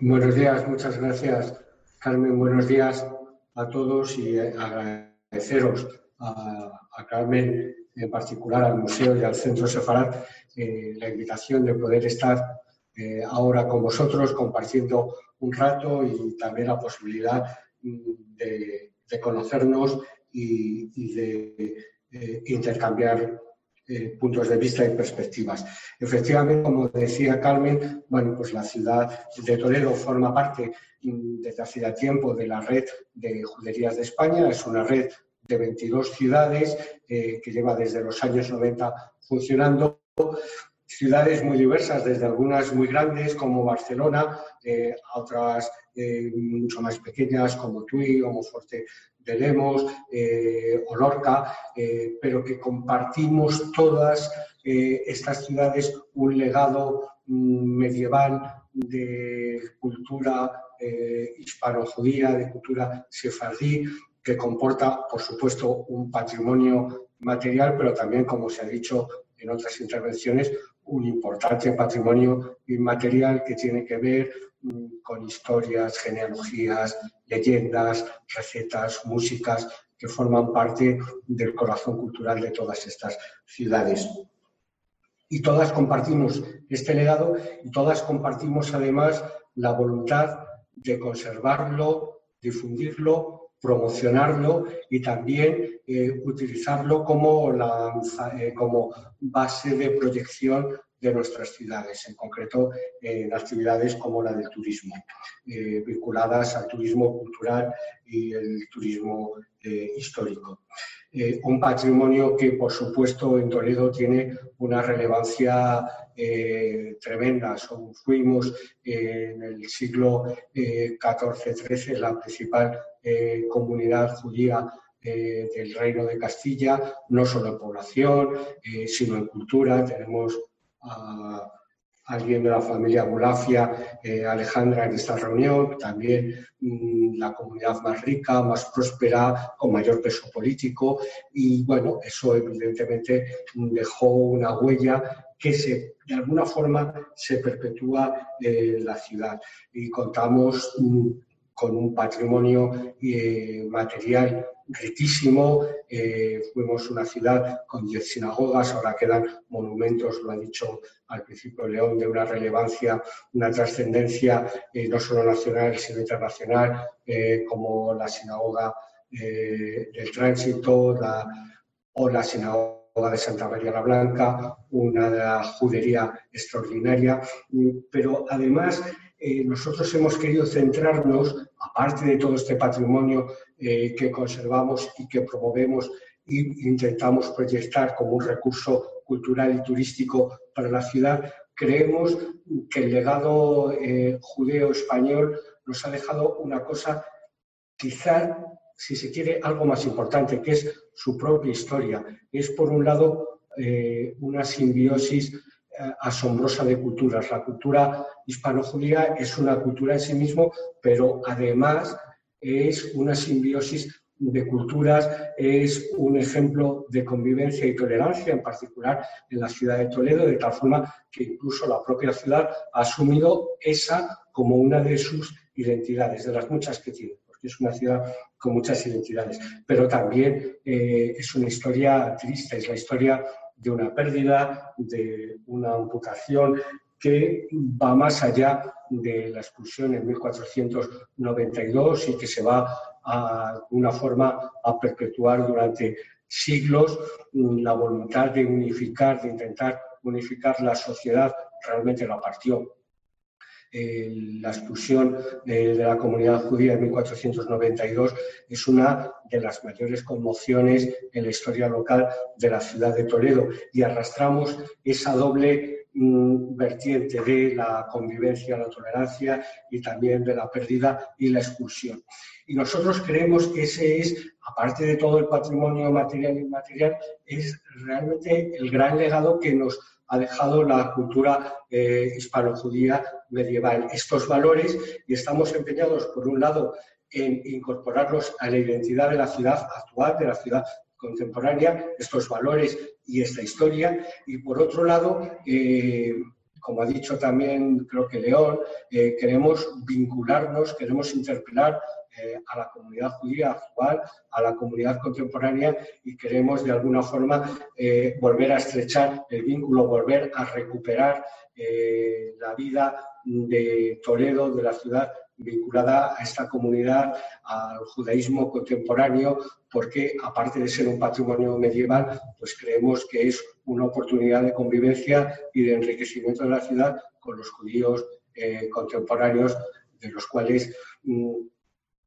buenos días, muchas gracias, Carmen. Buenos días a todos y agradeceros a, Carmen, en particular al Museo y al Centro Sefarad, eh, la invitación de poder estar eh, ahora con vosotros compartiendo un rato y también la posibilidad mm, de, conocernos y, de eh, intercambiar eh, puntos de vista y perspectivas. Efectivamente, como decía Carmen, bueno, pues la ciudad de Toledo forma parte mm, desde hace ya tiempo de la red de juderías de España, es una red de 22 ciudades eh, que lleva desde los años 90 funcionando. Ciudades muy diversas, desde algunas muy grandes como Barcelona, eh, a otras mucho más pequeñas como Tui o Monforte de Lemos eh, o Lorca, eh, pero que compartimos todas eh, estas ciudades un legado mm, medieval de cultura hispano-judía, de cultura sefardí, que comporta, por supuesto, un patrimonio material, pero también, como se ha dicho en otras intervenciones, un importante patrimonio inmaterial que tiene que ver mm, con historias, genealogías, leyendas, recetas, músicas que forman parte del corazón cultural de todas estas ciudades. Y todas compartimos este legado y todas compartimos además la voluntad de conservarlo, difundirlo, promocionarlo y también eh, utilizarlo eh, como base de proyección de nuestras ciudades, en concreto en actividades como la del turismo, eh, vinculadas al turismo cultural y el turismo histórico. Un patrimonio que, por supuesto, en Toledo tiene una relevancia tremenda. fuimos en el siglo XIV-XIII la principal comunidad judía del Reino de Castilla, no solo en población, sino en cultura. Tenemos a alguien de la familia Bulafia, eh, Alejandra, en esta reunión, también mm, la comunidad más rica, más próspera, con mayor peso político y bueno, eso evidentemente dejó una huella que se, de alguna forma se perpetúa en la ciudad y contamos mm, con un patrimonio eh, material riquísimo. Eh, fuimos una ciudad con 10 sinagogas, ahora quedan monumentos, lo ha dicho al principio León, de una relevancia, una trascendencia eh, no solo nacional, sino internacional, como la sinagoga del Tránsito o la sinagoga de Santa María la Blanca, una judería extraordinaria, pero además nosotros hemos querido centrarnos, aparte de todo este patrimonio eh, que conservamos y que promovemos e intentamos proyectar como un recurso cultural y turístico para la ciudad, creemos que el legado eh, judeo-español nos ha dejado una cosa, quizá, si se quiere, algo más importante, que es su propia historia. Es, por un lado, eh, una simbiosis asombrosa de culturas. La cultura hispano-judía es una cultura en sí mismo, pero además es una simbiosis de culturas, es un ejemplo de convivencia y tolerancia, en particular en la ciudad de Toledo, de tal forma que incluso la propia ciudad ha asumido esa como una de sus identidades, de las muchas que tiene, porque es una ciudad con muchas identidades. Pero también eh, es una historia triste, es la historia de una pérdida, de una amputación, que va más allá de la expulsión en 1492 y que se va a alguna forma a perpetuar durante siglos la voluntad de unificar, de intentar unificar la sociedad, realmente la partió. La expulsión de, la comunidad judía en 1492 es una de las mayores conmociones en la historia local de la ciudad de Toledo y arrastramos esa doble vertiente de la convivencia, la tolerancia y también de la pérdida y la expulsión. Y nosotros creemos que ese es, aparte de todo el patrimonio material y inmaterial, es realmente el gran legado que nos ha dejado la cultura eh, hispano-judía medieval. Estos valores, y estamos empeñados, por un lado, en incorporarlos a la identidad de la ciudad actual, de la ciudad contemporánea, estos valores y esta historia. Y por otro lado, eh, como ha dicho también creo que León, eh, queremos vincularnos, queremos interpelar eh, a la comunidad judía actual, a la comunidad contemporánea y queremos de alguna forma volver a estrechar el vínculo, volver a recuperar la vida de Toledo, de la ciudad vinculada a esta comunidad, al judaísmo contemporáneo, porque aparte de ser un patrimonio medieval, pues creemos que es una oportunidad de convivencia y de enriquecimiento de la ciudad con los judíos eh, contemporáneos, de los cuales mm,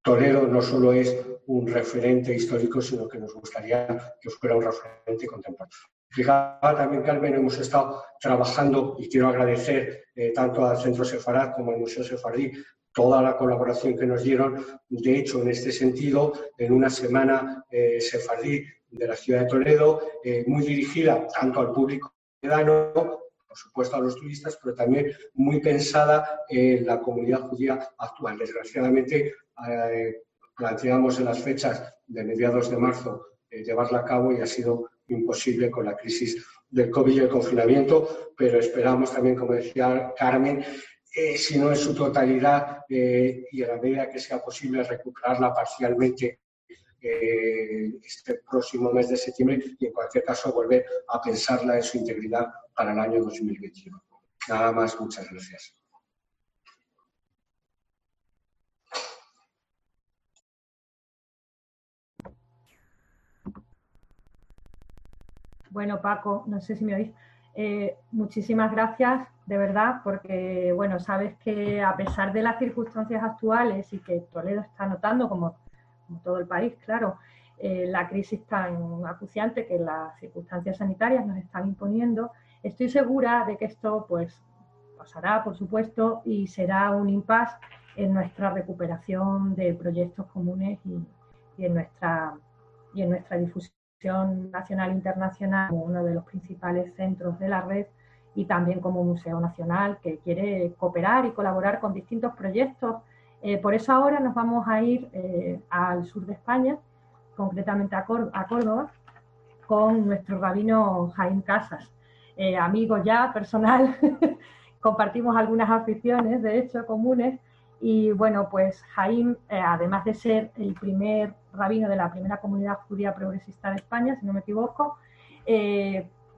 Toledo no solo es un referente histórico, sino que nos gustaría que fuera un referente contemporáneo. Fijaba también, Carmen, hemos estado trabajando y quiero agradecer eh, tanto al Centro Sefarad como al Museo Sefardí toda la colaboración que nos dieron. De hecho, en este sentido, en una semana eh, sefardí de la ciudad de Toledo, eh, muy dirigida tanto al público ciudadano, por supuesto a los turistas, pero también muy pensada en la comunidad judía actual. Desgraciadamente, eh, planteamos en las fechas de mediados de marzo llevarla a cabo y ha sido imposible con la crisis del COVID y el confinamiento, pero esperamos también, como decía Carmen, eh, si no en su totalidad eh, y a la medida que sea posible recuperarla parcialmente eh, este próximo mes de septiembre y en cualquier caso volver a pensarla en su integridad para el año 2021. Nada más, muchas gracias. Bueno, Paco, no sé si me oís. Eh, muchísimas gracias, de verdad, porque, bueno, sabes que a pesar de las circunstancias actuales y que Toledo está notando, como, todo el país, claro, eh, la crisis tan acuciante que las circunstancias sanitarias nos están imponiendo, estoy segura de que esto, pues, pasará, por supuesto, y será un impasse en nuestra recuperación de proyectos comunes y, en, nuestra, y en nuestra difusión nacional e internacional como uno de los principales centros de la red y también como Museo Nacional que quiere cooperar y colaborar con distintos proyectos. Eh, por eso ahora nos vamos a ir eh, al sur de España, concretamente a, Córdoba, con nuestro rabino Jaime Casas, eh, amigo ya personal, compartimos algunas aficiones, de hecho, comunes, y bueno, pues Jaim, eh, además de ser el primer rabino de la primera comunidad judía progresista de España, si no me equivoco,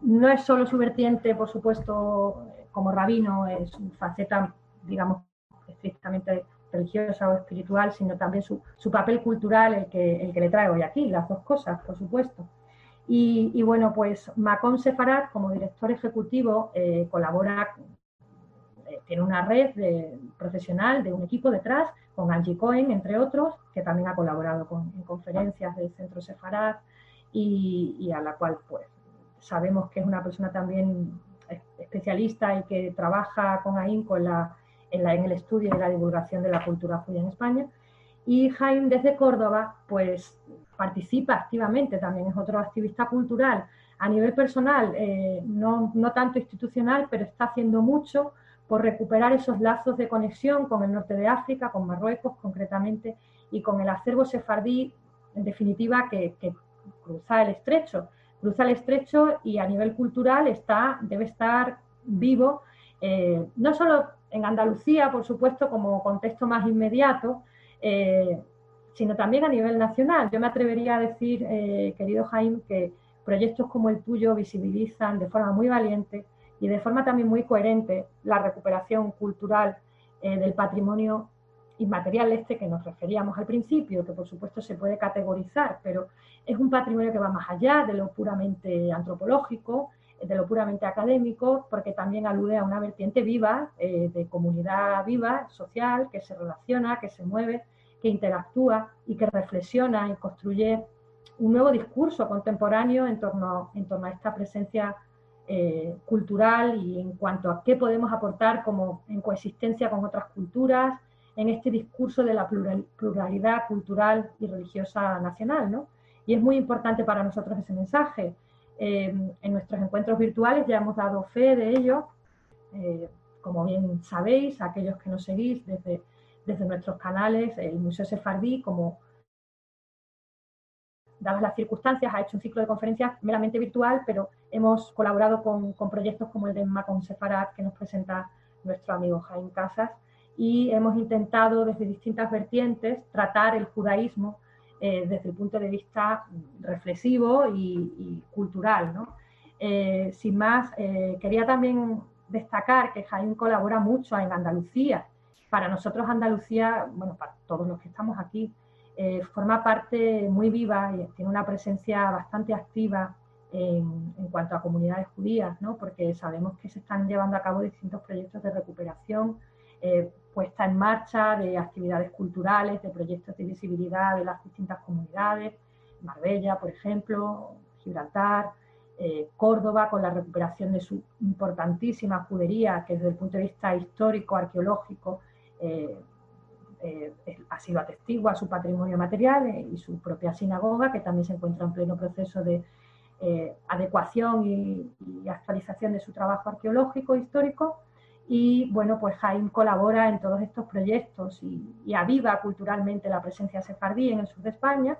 no es solo su vertiente, por supuesto, como rabino, es su faceta, digamos, estrictamente religiosa o espiritual, sino también su, papel cultural, el que, el que le trae hoy aquí, las dos cosas, por supuesto. Y, bueno, pues Macón Sefarad, como director ejecutivo, eh, colabora tiene una red profesional de un equipo detrás, con Angie Cohen, entre otros, que también ha colaborado en conferencias del Centro Sefarad y, a la cual pues sabemos que es una persona también especialista y que trabaja con AINCO en, la, en, el estudio y la divulgación de la cultura judía en España. Y Jaime desde Córdoba, pues participa activamente, también es otro activista cultural a nivel personal, eh, no, no, tanto institucional, pero está haciendo mucho por recuperar esos lazos de conexión con el norte de África, con Marruecos concretamente, y con el acervo sefardí, en definitiva, que, cruza el estrecho. Cruza el estrecho y a nivel cultural está, debe estar vivo, eh, no solo en Andalucía, por supuesto, como contexto más inmediato, eh, sino también a nivel nacional. Yo me atrevería a decir, eh, querido Jaime, que proyectos como el tuyo visibilizan de forma muy valiente y de forma también muy coherente la recuperación cultural eh, del patrimonio inmaterial este que nos referíamos al principio, que por supuesto se puede categorizar, pero es un patrimonio que va más allá de lo puramente antropológico, de lo puramente académico, porque también alude a una vertiente viva, eh, de comunidad viva, social, que se relaciona, que se mueve, que interactúa y que reflexiona y construye un nuevo discurso contemporáneo en torno, en torno a esta presencia eh, cultural y en cuanto a qué podemos aportar como en coexistencia con otras culturas en este discurso de la pluralidad cultural y religiosa nacional. ¿no? Y es muy importante para nosotros ese mensaje. Eh, en nuestros encuentros virtuales ya hemos dado fe de ello. Eh, como bien sabéis, aquellos que nos seguís desde, desde nuestros canales, el Museo Sefardí como dadas las circunstancias, ha hecho un ciclo de conferencias meramente virtual, pero hemos colaborado con, proyectos como el de Macon Sefarad, que nos presenta nuestro amigo Jaime Casas, y hemos intentado desde distintas vertientes tratar el judaísmo eh, desde el punto de vista reflexivo y, cultural. Eh, sin más, eh, quería también destacar que Jaime colabora mucho en Andalucía. Para nosotros Andalucía, bueno, para todos los que estamos aquí, forma parte muy viva y tiene una presencia bastante activa en, cuanto a comunidades judías, porque sabemos que se están llevando a cabo distintos proyectos de recuperación, puesta en marcha de actividades culturales, de proyectos de visibilidad de las distintas comunidades, Marbella, por ejemplo, Gibraltar, eh, Córdoba, con la recuperación de su importantísima judería, que desde el punto de vista histórico, arqueológico, eh, ha sido atestigua su patrimonio material eh, y su propia sinagoga, que también se encuentra en pleno proceso de eh, adecuación y, actualización de su trabajo arqueológico histórico. Y bueno, pues Jaime colabora en todos estos proyectos y, aviva culturalmente la presencia sefardí en el sur de España.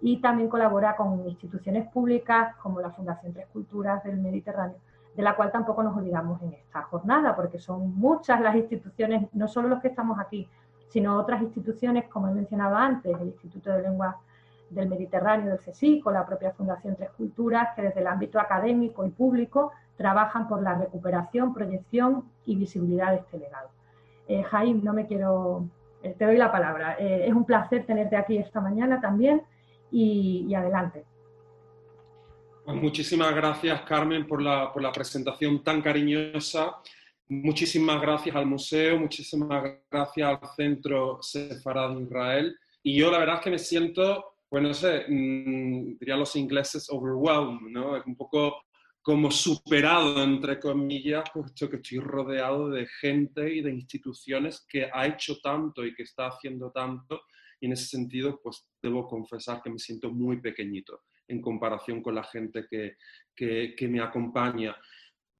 Y también colabora con instituciones públicas como la Fundación Tres Culturas del Mediterráneo, de la cual tampoco nos olvidamos en esta jornada, porque son muchas las instituciones, no solo los que estamos aquí, sino otras instituciones, como he mencionado antes, el Instituto de Lengua del Mediterráneo del CSIC o la propia Fundación Tres Culturas, que desde el ámbito académico y público trabajan por la recuperación, proyección y visibilidad de este legado. Eh, Jaime, no me quiero, eh, te doy la palabra. Eh, es un placer tenerte aquí esta mañana también y, adelante. muchísimas gracias, Carmen, por la, por la presentación tan cariñosa. Muchísimas gracias al museo, muchísimas gracias al Centro Sefarad de Israel. Y yo la verdad es que me siento, pues no sé, mm, dirían los ingleses, overwhelmed, ¿no? Es un poco como superado, entre comillas, puesto que estoy rodeado de gente y de instituciones que ha hecho tanto y que está haciendo tanto. Y en ese sentido, pues debo confesar que me siento muy pequeñito en comparación con la gente que, que, me acompaña.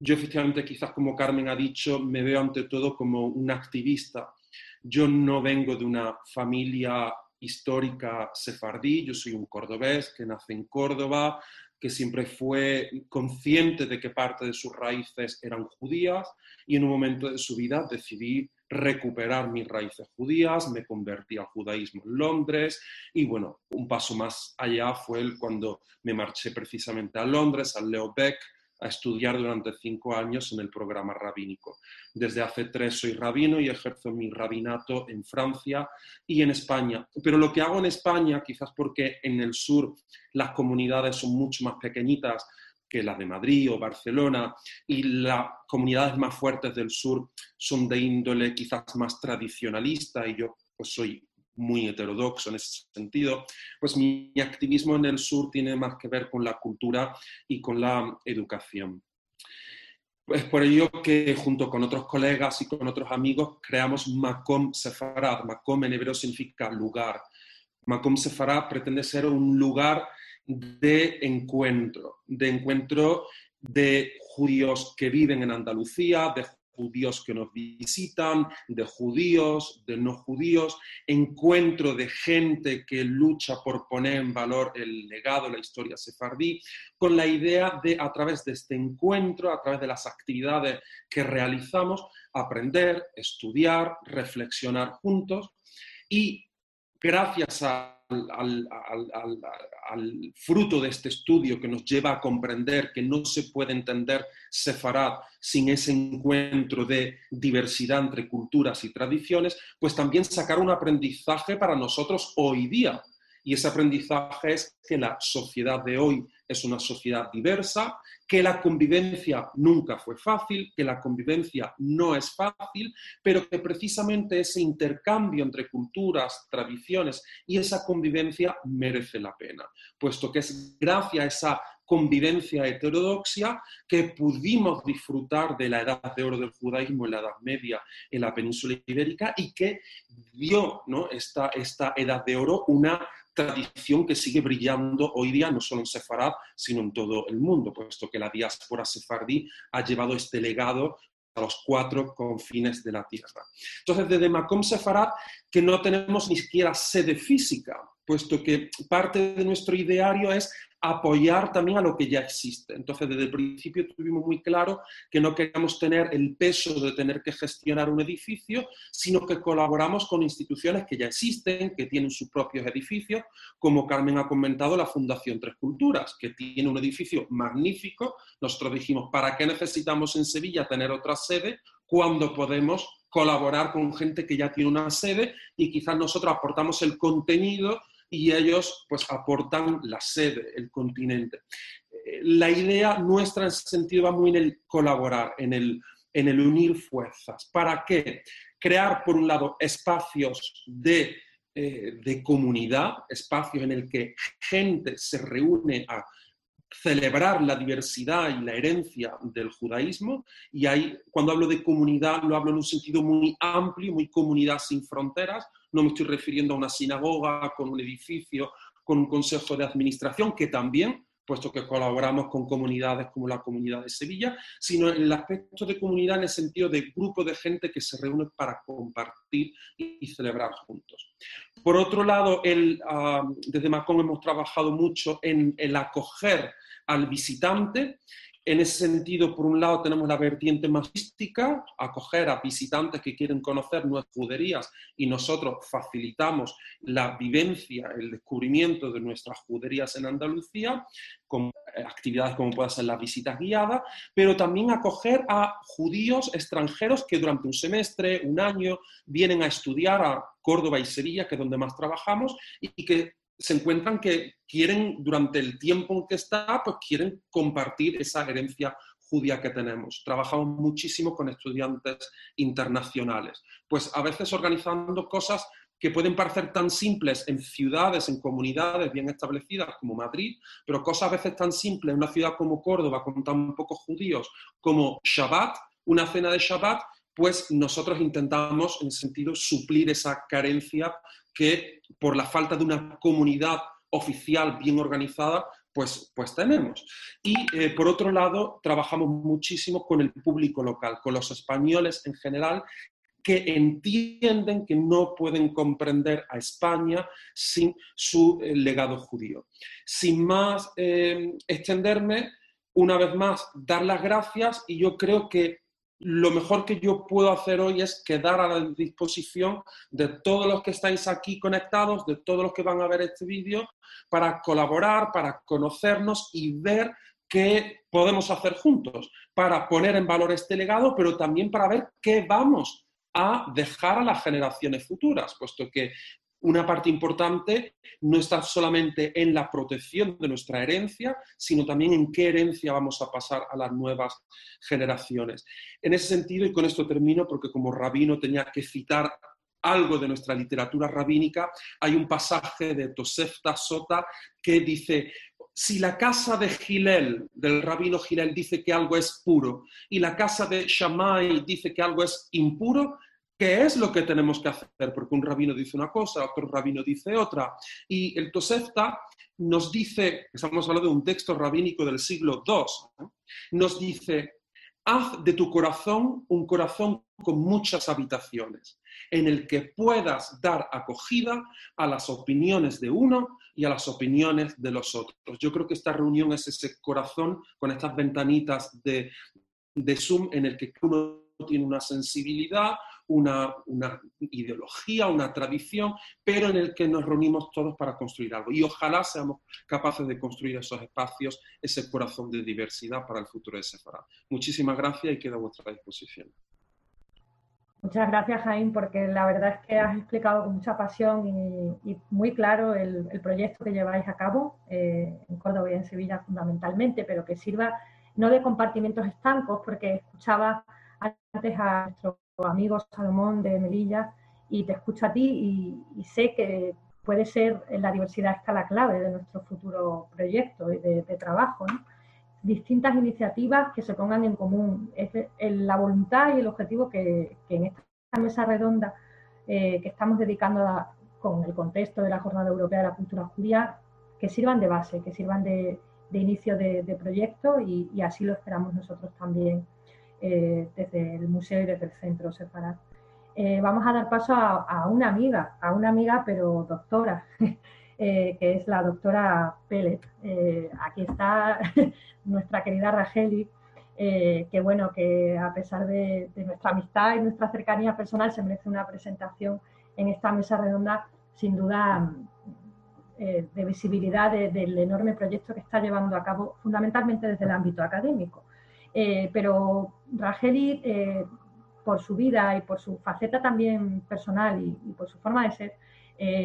Yo efectivamente, quizás como Carmen ha dicho, me veo ante todo como un activista. Yo no vengo de una familia histórica sefardí, yo soy un cordobés que nace en Córdoba, que siempre fue consciente de que parte de sus raíces eran judías y en un momento de su vida decidí recuperar mis raíces judías, me convertí al judaísmo en Londres y bueno, un paso más allá fue cuando me marché precisamente a Londres, al Leo Beck, a estudiar durante cinco años en el programa rabínico. Desde hace tres soy rabino y ejerzo mi rabinato en Francia y en España. Pero lo que hago en España, quizás porque en el sur las comunidades son mucho más pequeñitas que las de Madrid o Barcelona y las comunidades más fuertes del sur son de índole quizás más tradicionalista y yo pues soy muy heterodoxo en ese sentido, pues mi activismo en el sur tiene más que ver con la cultura y con la educación. Es por ello que junto con otros colegas y con otros amigos creamos Makom Sefarad. Makom en hebreo significa lugar. Makom Sefarad pretende ser un lugar de encuentro, de encuentro de judíos que viven en Andalucía, de judíos que nos visitan, de judíos, de no judíos, encuentro de gente que lucha por poner en valor el legado, la historia sefardí, con la idea de, a través de este encuentro, a través de las actividades que realizamos, aprender, estudiar, reflexionar juntos. Y gracias a al, fruto de este estudio que nos lleva a comprender que no se puede entender Sefarad sin ese encuentro de diversidad entre culturas y tradiciones, pues también sacar un aprendizaje para nosotros hoy día. Y ese aprendizaje es que la sociedad de hoy es una sociedad diversa, que la convivencia nunca fue fácil, que la convivencia no es fácil, pero que precisamente ese intercambio entre culturas, tradiciones y esa convivencia merece la pena, puesto que es gracias a esa convivencia heterodoxia que pudimos disfrutar de la edad de oro del judaísmo en la Edad Media en la península ibérica y que dio ¿no? esta, esta edad de oro una tradición que sigue brillando hoy día, no solo en Sefarad, sino en todo el mundo, puesto que la diáspora sefardí ha llevado este legado a los cuatro confines de la tierra. Entonces, desde Macom Sefarad, que no tenemos ni siquiera sede física, puesto que parte de nuestro ideario es apoyar también a lo que ya existe. Entonces, desde el principio tuvimos muy claro que no queríamos tener el peso de tener que gestionar un edificio, sino que colaboramos con instituciones que ya existen, que tienen sus propios edificios, como Carmen ha comentado, la Fundación Tres Culturas, que tiene un edificio magnífico. Nosotros dijimos, ¿para qué necesitamos en Sevilla tener otra sede cuando podemos colaborar con gente que ya tiene una sede y quizás nosotros aportamos el contenido y ellos pues aportan la sede, el continente. Eh, la idea nuestra en sentido va muy en el colaborar, en el, en el unir fuerzas. ¿Para qué? Crear, por un lado, espacios de, eh, de comunidad, espacios en el que gente se reúne a celebrar la diversidad y la herencia del judaísmo. Y ahí, cuando hablo de comunidad, lo hablo en un sentido muy amplio, muy comunidad sin fronteras, no me estoy refiriendo a una sinagoga con un edificio, con un consejo de administración, que también, puesto que colaboramos con comunidades como la comunidad de Sevilla, sino en el aspecto de comunidad en el sentido de grupo de gente que se reúne para compartir y celebrar juntos. Por otro lado, ah, desde Macón hemos trabajado mucho en el acoger al visitante en ese sentido, por un lado, tenemos la vertiente más mística, acoger a visitantes que quieren conocer nuestras juderías y nosotros facilitamos la vivencia, el descubrimiento de nuestras juderías en Andalucía, con actividades como pueden ser las visitas guiadas, pero también acoger a judíos extranjeros que durante un semestre, un año, vienen a estudiar a Córdoba y Sevilla, que es donde más trabajamos, y que se encuentran que quieren, durante el tiempo en que está, pues quieren compartir esa herencia judía que tenemos. Trabajamos muchísimo con estudiantes internacionales, pues a veces organizando cosas que pueden parecer tan simples en ciudades, en comunidades bien establecidas como Madrid, pero cosas a veces tan simples en una ciudad como Córdoba, con tan pocos judíos, como Shabbat, una cena de Shabbat, pues nosotros intentamos, en sentido, suplir esa carencia que por la falta de una comunidad oficial bien organizada, pues, pues tenemos. Y eh, por otro lado, trabajamos muchísimo con el público local, con los españoles en general que entienden que no pueden comprender a España sin su eh, legado judío. Sin más eh, extenderme, una vez más, dar las gracias y yo creo que lo mejor que yo puedo hacer hoy es quedar a la disposición de todos los que estáis aquí conectados, de todos los que van a ver este vídeo, para colaborar, para conocernos y ver qué podemos hacer juntos, para poner en valor este legado, pero también para ver qué vamos a dejar a las generaciones futuras, puesto que una parte importante no está solamente en la protección de nuestra herencia, sino también en qué herencia vamos a pasar a las nuevas generaciones. En ese sentido, y con esto termino, porque como rabino tenía que citar algo de nuestra literatura rabínica, hay un pasaje de Tosefta Sota que dice, si la casa de Gilel, del rabino Gilel, dice que algo es puro y la casa de Shammai dice que algo es impuro, ¿qué es lo que tenemos que hacer? Porque un rabino dice una cosa, otro rabino dice otra. Y el Tosefta nos dice, estamos hablando de un texto rabínico del siglo II, nos dice, haz de tu corazón un corazón con muchas habitaciones, en el que puedas dar acogida a las opiniones de uno y a las opiniones de los otros. Yo creo que esta reunión es ese corazón con estas ventanitas de, de Zoom en el que uno tiene una sensibilidad, una, una, ideología, una tradición, pero en el que nos reunimos todos para construir algo. Y ojalá seamos capaces de construir esos espacios, ese corazón de diversidad para el futuro de Sefarad. Muchísimas gracias y queda a vuestra disposición. Muchas gracias, Jaime, porque la verdad es que has explicado con mucha pasión y, muy claro el, proyecto que lleváis a cabo eh, en Córdoba y en Sevilla fundamentalmente, pero que sirva no de compartimentos estancos, porque escuchaba antes a nuestro amigo Salomón de Melilla y te escucho a ti y, sé que puede ser la diversidad está la clave de nuestro futuro proyecto de, de trabajo. distintas iniciativas que se pongan en común. Es la voluntad y el objetivo que, en esta mesa redonda eh, que estamos dedicando con el contexto de la Jornada Europea de la Cultura Judía, que sirvan de base, que sirvan de, inicio de, proyecto y, así lo esperamos nosotros también eh, desde el museo y desde el centro separado. Eh, vamos a dar paso a, una amiga, a una amiga pero doctora, Eh, que es la doctora. Eh, aquí está nuestra querida Rageli, que bueno, que a pesar de, nuestra amistad y nuestra cercanía personal se merece una presentación en esta mesa redonda, sin duda, de visibilidad del enorme proyecto que está llevando a cabo fundamentalmente desde el ámbito académico. pero Rageli, por su vida y por su faceta también personal y, por su forma de ser,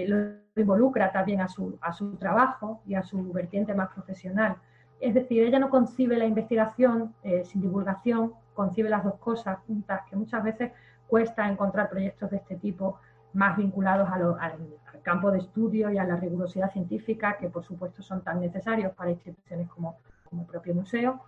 lo involucra también a su, a su trabajo y a su vertiente más profesional. Es decir, ella no concibe la investigación eh, sin divulgación, concibe las dos cosas juntas, que muchas veces cuesta encontrar proyectos de este tipo más vinculados al, campo de estudio y a la rigurosidad científica, que por supuesto son tan necesarios para instituciones como el propio museo,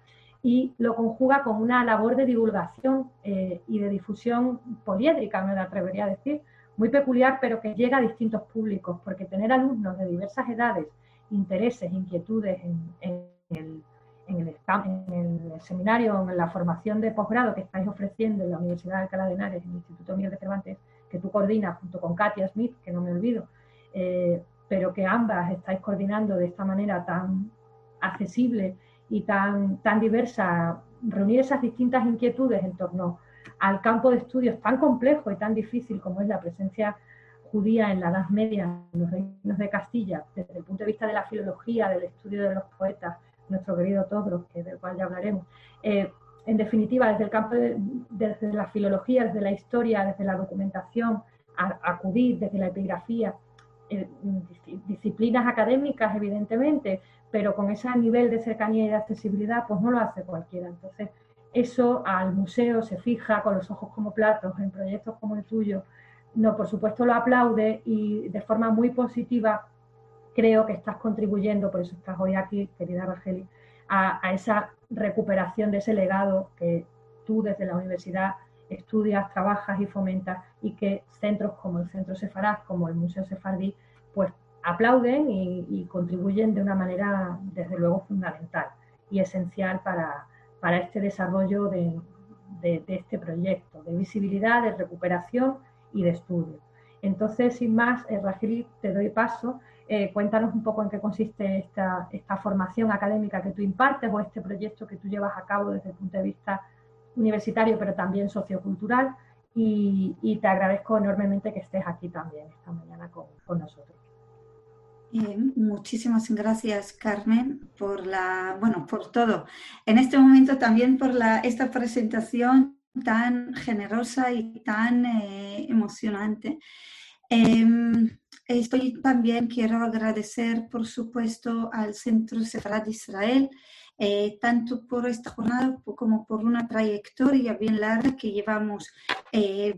y lo conjuga con una labor de divulgación eh, y de difusión poliédrica, me atrevería a decir, muy peculiar, pero que llega a distintos públicos, porque tener alumnos de diversas edades, intereses, inquietudes en, el, en, seminario, en la formación de posgrado que estáis ofreciendo en la Universidad de Alcalá de Henares, en el Instituto Miguel de Cervantes, que tú coordinas junto con Katia Smith, que no me olvido, eh, pero que ambas estáis coordinando de esta manera tan accesible y tan, tan diversa, reunir esas distintas inquietudes en torno al campo de estudios tan complejo y tan difícil como es la presencia judía en la Edad Media en los reinos de Castilla, desde el punto de vista de la filología, del estudio de los poetas, nuestro querido Todros, que del cual ya hablaremos. Eh, en definitiva, desde el campo de, desde la filología, desde la historia, desde la documentación, a, acudir desde la epigrafía disciplinas académicas, evidentemente, pero con ese nivel de cercanía y de accesibilidad, pues no lo hace cualquiera. Entonces, eso al museo se fija con los ojos como platos en proyectos como el tuyo. No, por supuesto lo aplaude y de forma muy positiva creo que estás contribuyendo, por eso estás hoy aquí, querida Rangeli, a, a esa recuperación de ese legado que tú desde la universidad estudias, trabajas y fomentas y que centros como el Centro Sefarad, como el Museo Sefardí, pues aplauden y, contribuyen de una manera, desde luego, fundamental y esencial para, para este desarrollo de, este proyecto, de visibilidad, de recuperación y de estudio. Entonces, sin más, eh, te doy paso. Eh, cuéntanos un poco en qué consiste esta, esta formación académica que tú impartes o este proyecto que tú llevas a cabo desde el punto de vista universitario, pero también sociocultural. Y, te agradezco enormemente que estés aquí también esta mañana con, con nosotros. Eh, muchísimas gracias, Carmen, por la, bueno, por todo. En este momento también por la, esta presentación tan generosa y tan eh, emocionante. Em, estoy también quiero agradecer, por supuesto, al Centro Sefarad de Israel eh, tanto por esta jornada como por una trayectoria bien larga que llevamos, eh,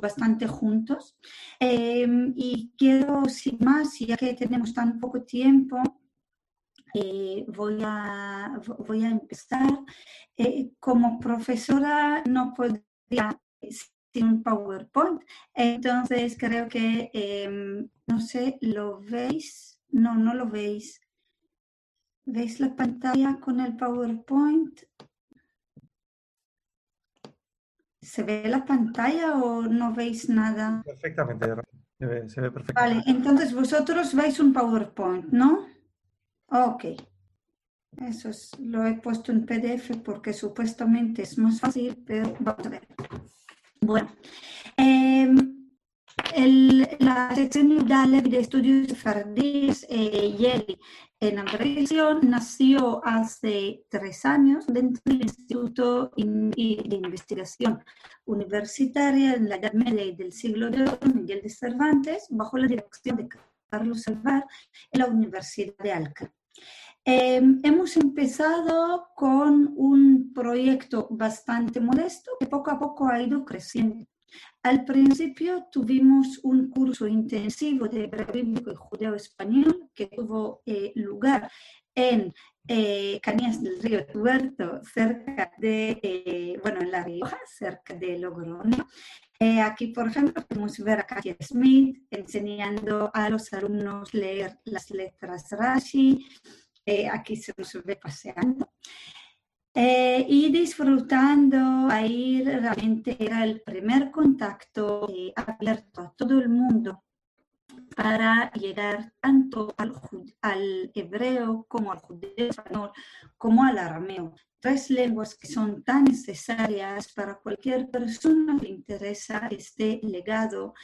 bastante juntos. Em, y quiero, sin más, ya que tenemos tan poco tiempo, eh, voy, a, voy a empezar. Eh, como profesora no podría sin un PowerPoint, entonces creo que, em, no sé, ¿lo veis? No, no lo veis. ¿Veis la pantalla con el PowerPoint? ¿Se ve la pantalla o no veis nada? Perfectamente, se ve, perfectamente. Vale, entonces vosotros veis un PowerPoint, ¿no? Ok. Eso es, lo he puesto en PDF porque supuestamente es más fácil, pero vamos a ver. Bueno, la sección de estudios Fardis, eh, Yeli, en Ambrosio nació hace tres años dentro del Instituto de Investigación Universitaria en la Edad Media del siglo de Miguel de Cervantes, bajo la dirección de Carlos Salvar en la Universidad de Alca. Em, hemos empezado con un proyecto bastante modesto que poco a poco ha ido creciendo. Al principio tuvimos un curso intensivo de bíblico y judeo español que tuvo eh, lugar en eh, Cañas del Río Tuerto, cerca de, eh, bueno, en La Rioja, cerca de Logroño. aquí, por ejemplo, podemos ver a Katia Smith enseñando a los alumnos leer las letras Rashi. aquí se nos ve paseando. Eh, y disfrutando ahí realmente era el primer contacto eh, abierto a todo el mundo para llegar tanto al, al, hebreo como al judeo español como al arameo. Tres lenguas que son tan necesarias para cualquier persona que le interesa este legado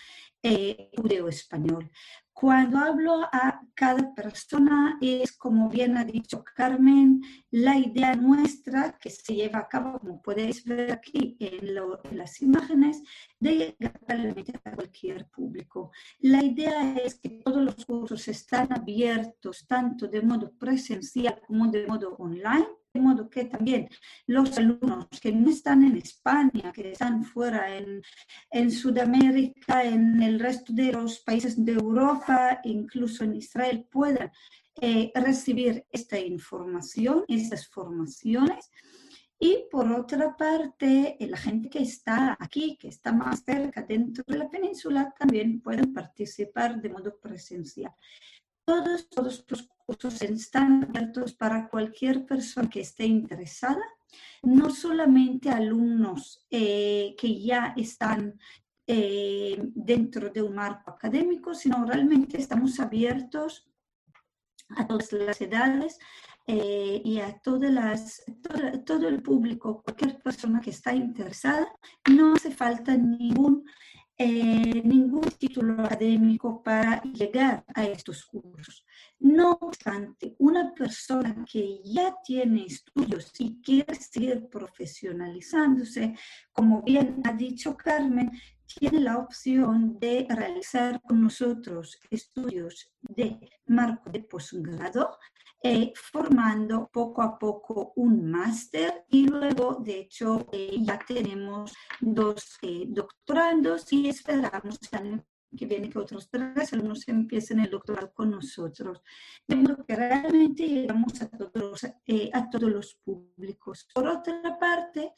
eh, judeo español. Cuando hablo a cada persona es, como bien ha dicho Carmen, la idea nuestra que se lleva a cabo, como podéis ver aquí en, las imágenes, de llegar a cualquier público. La idea es que todos los cursos están abiertos tanto de modo presencial como de modo online modo que también los alumnos que no están en España, que están fuera en, en Sudamérica, en el resto de los países de Europa, incluso en Israel, puedan eh, recibir esta información, estas formaciones. Y por otra parte, eh, la gente que está aquí, que está más cerca dentro de la península, también pueden participar de modo presencial. Todos, los cursos están abiertos para cualquier persona que esté interesada, no solamente alumnos eh, que ya están eh, dentro de un marco académico, sino realmente estamos abiertos a todas las edades eh, y a todas las, todo el público, cualquier persona que está interesada. No hace falta ningún eh, ningún título académico para llegar a estos cursos. No obstante, una persona que ya tiene estudios y quiere seguir profesionalizándose, como bien ha dicho Carmen, tiene la opción de realizar con nosotros estudios de marco de posgrado, eh, formando poco a poco un máster y luego, de hecho, eh, ya tenemos dos eh, doctorandos y esperamos que viene que otros tres alumnos empiecen el doctorado con nosotros. De modo que realmente llegamos a todos, eh, a todos los públicos. Por otra parte,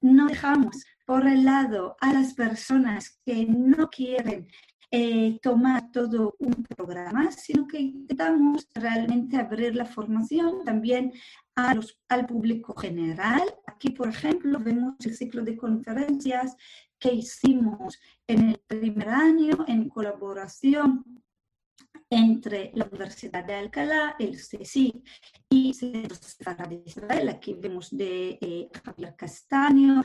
no dejamos por el lado a las personas que no quieren eh, tomar todo un programa, sino que intentamos realmente abrir la formación también a los, al público general. Aquí, por ejemplo, vemos el ciclo de conferencias que hicimos en el primer año en colaboración entre la Universidad de Alcalá, el CSI y Centro de Israel. Aquí vemos de eh, Javier Castaño.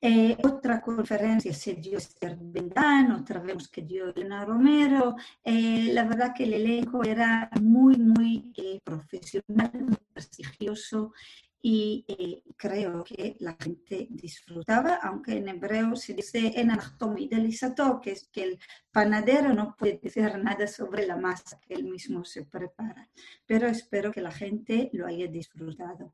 Eh, otra conferencia se dio Esther Bendán, otra vemos que dio Elena Romero. Eh, la verdad que el elenco era muy, muy profesional, muy prestigioso y eh, creo que la gente disfrutaba, aunque en hebreo se dice en anahtomidelisato, que es que el panadero no puede decir nada sobre la masa que él mismo se prepara, pero espero que la gente lo haya disfrutado.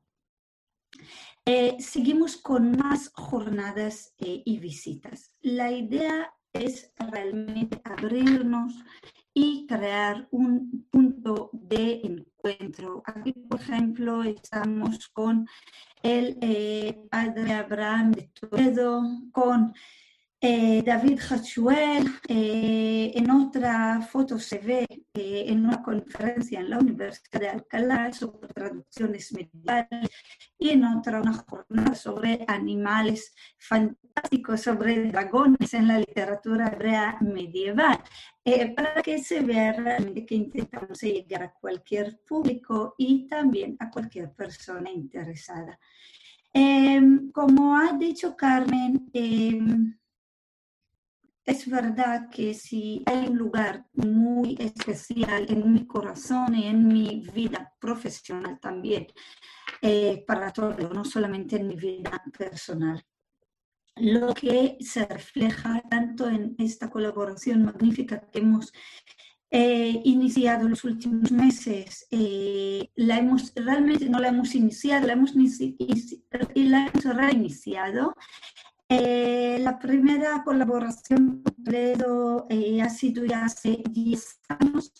Eh, seguimos con más jornadas eh, y visitas. La idea es realmente abrirnos y crear un punto de encuentro. Aquí, por ejemplo, estamos con el eh, padre Abraham de Toledo, con eh, David Hachuel, eh, en otra foto se ve en una conferencia en la Universidad de Alcalá sobre traducciones medievales y en otra una jornada sobre animales fantásticos, sobre dragones en la literatura hebrea medieval, eh, para que se vea realmente que intentamos llegar a cualquier público y también a cualquier persona interesada. Em, como ha dicho Carmen, em, es verdad que si hay un lugar muy especial en mi corazón y en mi vida profesional también, eh, para todo, no solamente en mi vida personal. Lo que se refleja tanto en esta colaboración magnífica que hemos eh, iniciado los últimos meses, eh, la hemos, realmente no la hemos iniciado, la hemos, la hemos reiniciado eh, la primera colaboración con eh, ha sido ya hace 10 años.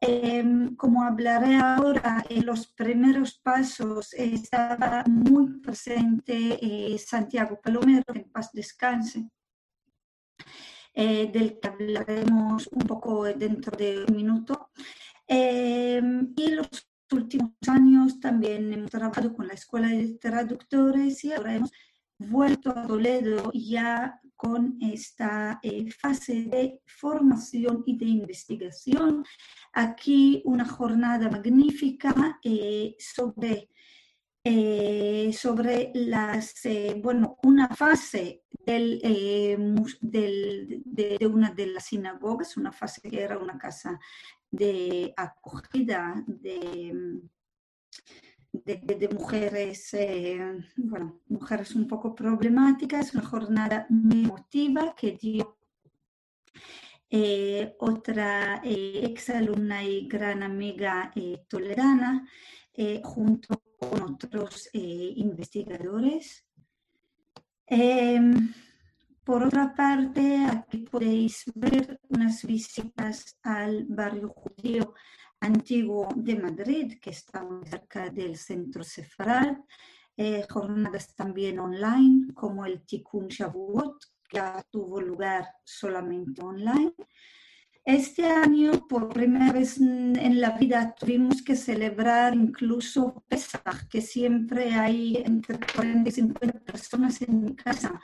Em, como hablaré ahora, en los primeros pasos estaba muy presente eh, Santiago Palomero, en paz descanse, del que hablaremos un poco dentro de un minuto. Em, y los últimos años también hemos trabajado con la Escuela de Traductores y ahora hemos vuelto a Toledo ya con esta eh, fase de formación y de investigación. Aquí una jornada magnífica eh, sobre, eh, sobre las, bueno, una fase del, del, de, de, una de las sinagogas, una fase que era una casa de acogida de de, mujeres, eh, bueno, mujeres un poco problemáticas, una jornada muy emotiva que dio eh, otra eh, exalumna y gran amiga tolerana, junto con otros investigadores. Em, por otra parte, aquí podéis ver unas visitas al barrio judío antiguo de Madrid, que está cerca del centro Sefarad, eh, jornadas también online, como el Tikkun Shavuot, que tuvo lugar solamente online. Este año, por primera vez en la vida, tuvimos que celebrar incluso Pesach, que siempre hay entre 40 y 50 personas en mi casa.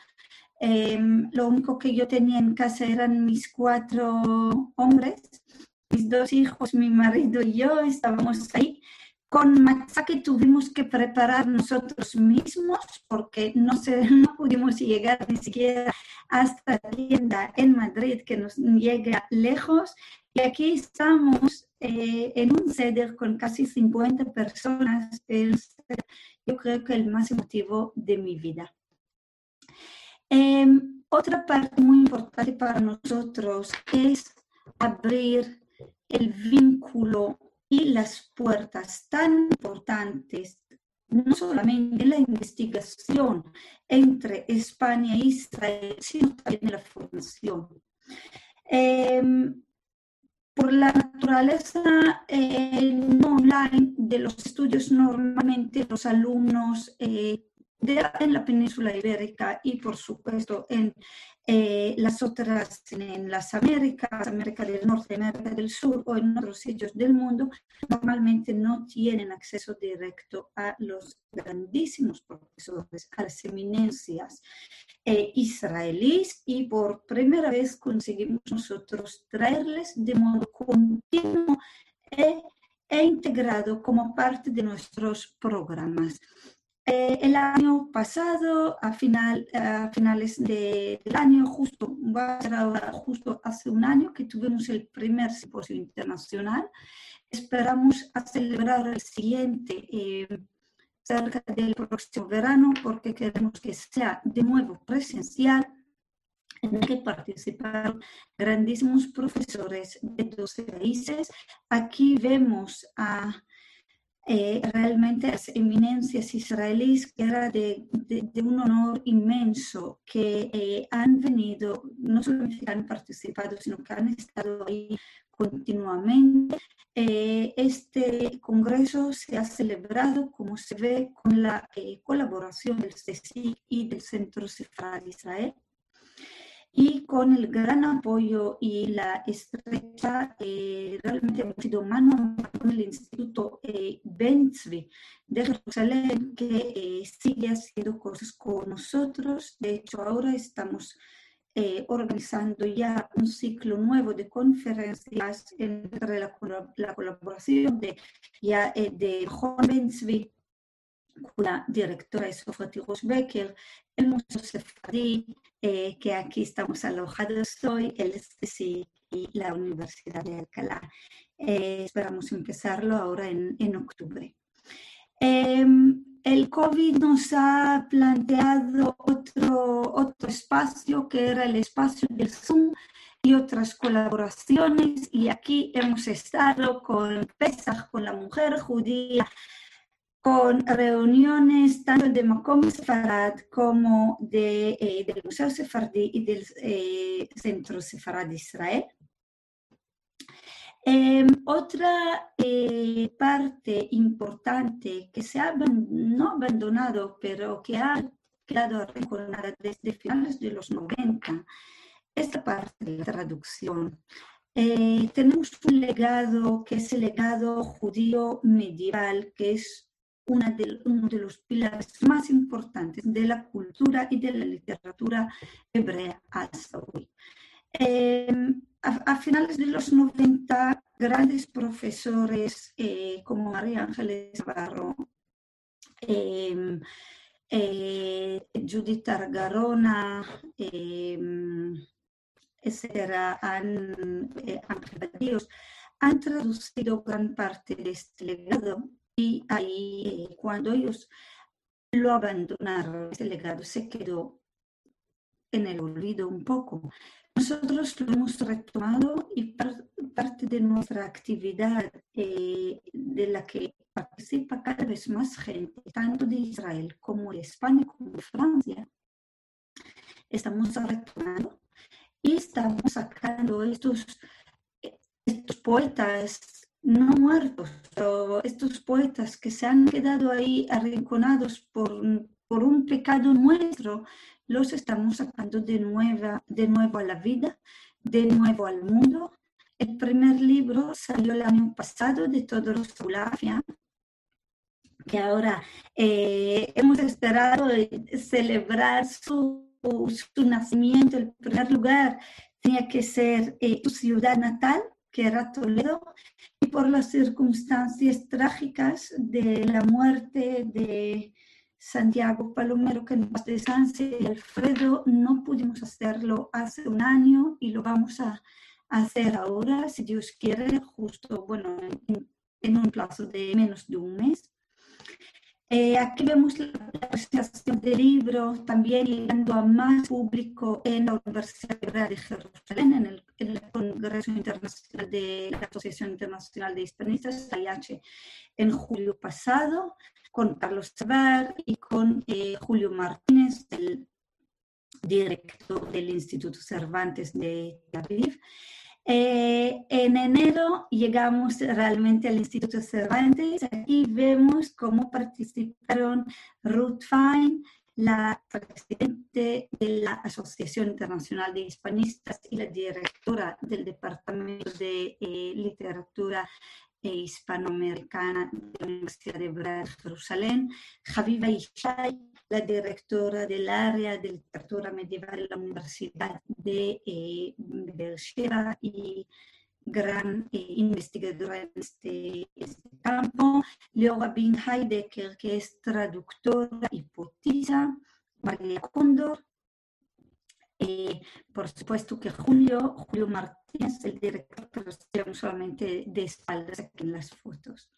Em, lo único que yo tenía en casa eran mis cuatro hombres mis dos hijos, mi marido y yo estábamos ahí con matzá que tuvimos que preparar nosotros mismos porque no, pudimos llegar ni siquiera hasta tienda en Madrid que nos llega lejos. Y aquí estamos eh, en un ceder con casi 50 personas. yo creo que el más emotivo de mi vida. Em, otra parte muy importante para nosotros es abrir el vínculo y las puertas tan importantes, no solamente la investigación entre España e Israel, sino también la formación. Em, por la naturaleza eh, online de los estudios, normalmente los alumnos eh, en la península ibérica y por supuesto en eh, las otras, en las Américas, América del Norte, América del Sur o en otros sitios del mundo, normalmente no tienen acceso directo a los grandísimos profesores, a las eminencias eh, israelíes y por primera vez conseguimos nosotros traerles de modo continuo e, e integrado como parte de nuestros programas. Eh, el año pasado, a, final, a finales de, del año, justo, justo hace un año que tuvimos el primer simposio internacional. Esperamos a celebrar el siguiente eh, cerca del próximo verano porque queremos que sea de nuevo presencial en el que participaron grandísimos profesores de 12 países. Aquí vemos a eh, realmente las eminencias israelíes, que era de, de, un honor inmenso, que eh, han venido, no solamente han participado, sino que han estado ahí continuamente. Eh, este congreso se ha celebrado, como se ve, con la colaboración del CSIC y del Centro Cefar Israel y con el gran apoyo y la estrecha, eh, realmente hemos sido mano con el Instituto eh, de Jerusalén, que eh, sigue haciendo cosas con nosotros. De hecho, ahora estamos eh, organizando ya un ciclo nuevo de conferencias entre la, la colaboración de, ya, de Juan Benzvi la directora es Sofía Becker, el Museo Sefardí, eh, que aquí estamos alojados hoy, el STC y la Universidad de Alcalá. Eh, esperamos empezarlo ahora en, en octubre. Em, el COVID nos ha planteado otro, otro espacio que era el espacio del Zoom y otras colaboraciones y aquí hemos estado con Pesach, con la mujer judía, con reuniones tanto de Macom Sefarad como de, eh, del Museo Sefardí y del eh, Centro Sefarad de Israel. Eh, otra eh, parte importante que se ha no abandonado, pero que ha quedado arrinconada desde finales de los 90, es parte de la traducción. tenemos un legado que es el legado judío medieval, que es de, uno de los pilares más importantes de la cultura y de la literatura hebrea hasta hoy. Em, a, finales de los 90, grandes profesores eh, como María Ángeles Navarro, em, eh, Judith Argarona, etcétera, han, eh, han traducido gran parte de este legado y ahí, eh, cuando ellos lo abandonaron, ese legado se quedó en el olvido un poco. Nosotros lo hemos retomado y parte de nuestra actividad eh, de la que participa cada vez más gente, tanto de Israel como de España como de Francia, estamos retomando y estamos sacando estos, estos poetas no muertos, estos poetas que se han quedado ahí arrinconados por, por un pecado nuestro, los estamos sacando de, nueva, de nuevo a la vida, de nuevo al mundo. El primer libro salió el año pasado de Todos Sulafia, que ahora eh, hemos esperado celebrar su, su, nacimiento. El primer lugar tenía que ser eh, tu ciudad natal, que era Toledo, y por las circunstancias trágicas de la muerte de Santiago Palomero, que nos descanse, y Alfredo, no pudimos hacerlo hace un año y lo vamos a hacer ahora, si Dios quiere, justo, bueno, en, un plazo de menos de un mes. Eh, aquí vemos la, presentación del libro también llegando a más público en la Universidad de Jerusalén, en el, Congreso Internacional de la Asociación Internacional de Hispanistas, AIH, en julio pasado, con Carlos Sabar y con eh, Julio Martínez, el director del Instituto Cervantes de Tel. Eh, en enero llegamos realmente al Instituto Cervantes. Aquí vemos cómo participaron Ruth Fein, la presidente de la Asociación Internacional de Hispanistas y la directora del Departamento de eh, Literatura e Hispanoamericana de la Universidad de Jerusalén, Javiva Ishay, la directora del área de literatura medieval de la Universidad de eh, y gran eh, investigadora en este, este campo, Leora Bin Heidegger, que es traductora y poetisa, María Cóndor, eh, por supuesto que Julio, Julio Martínez, el director, pero estamos solamente de espaldas aquí en las fotos.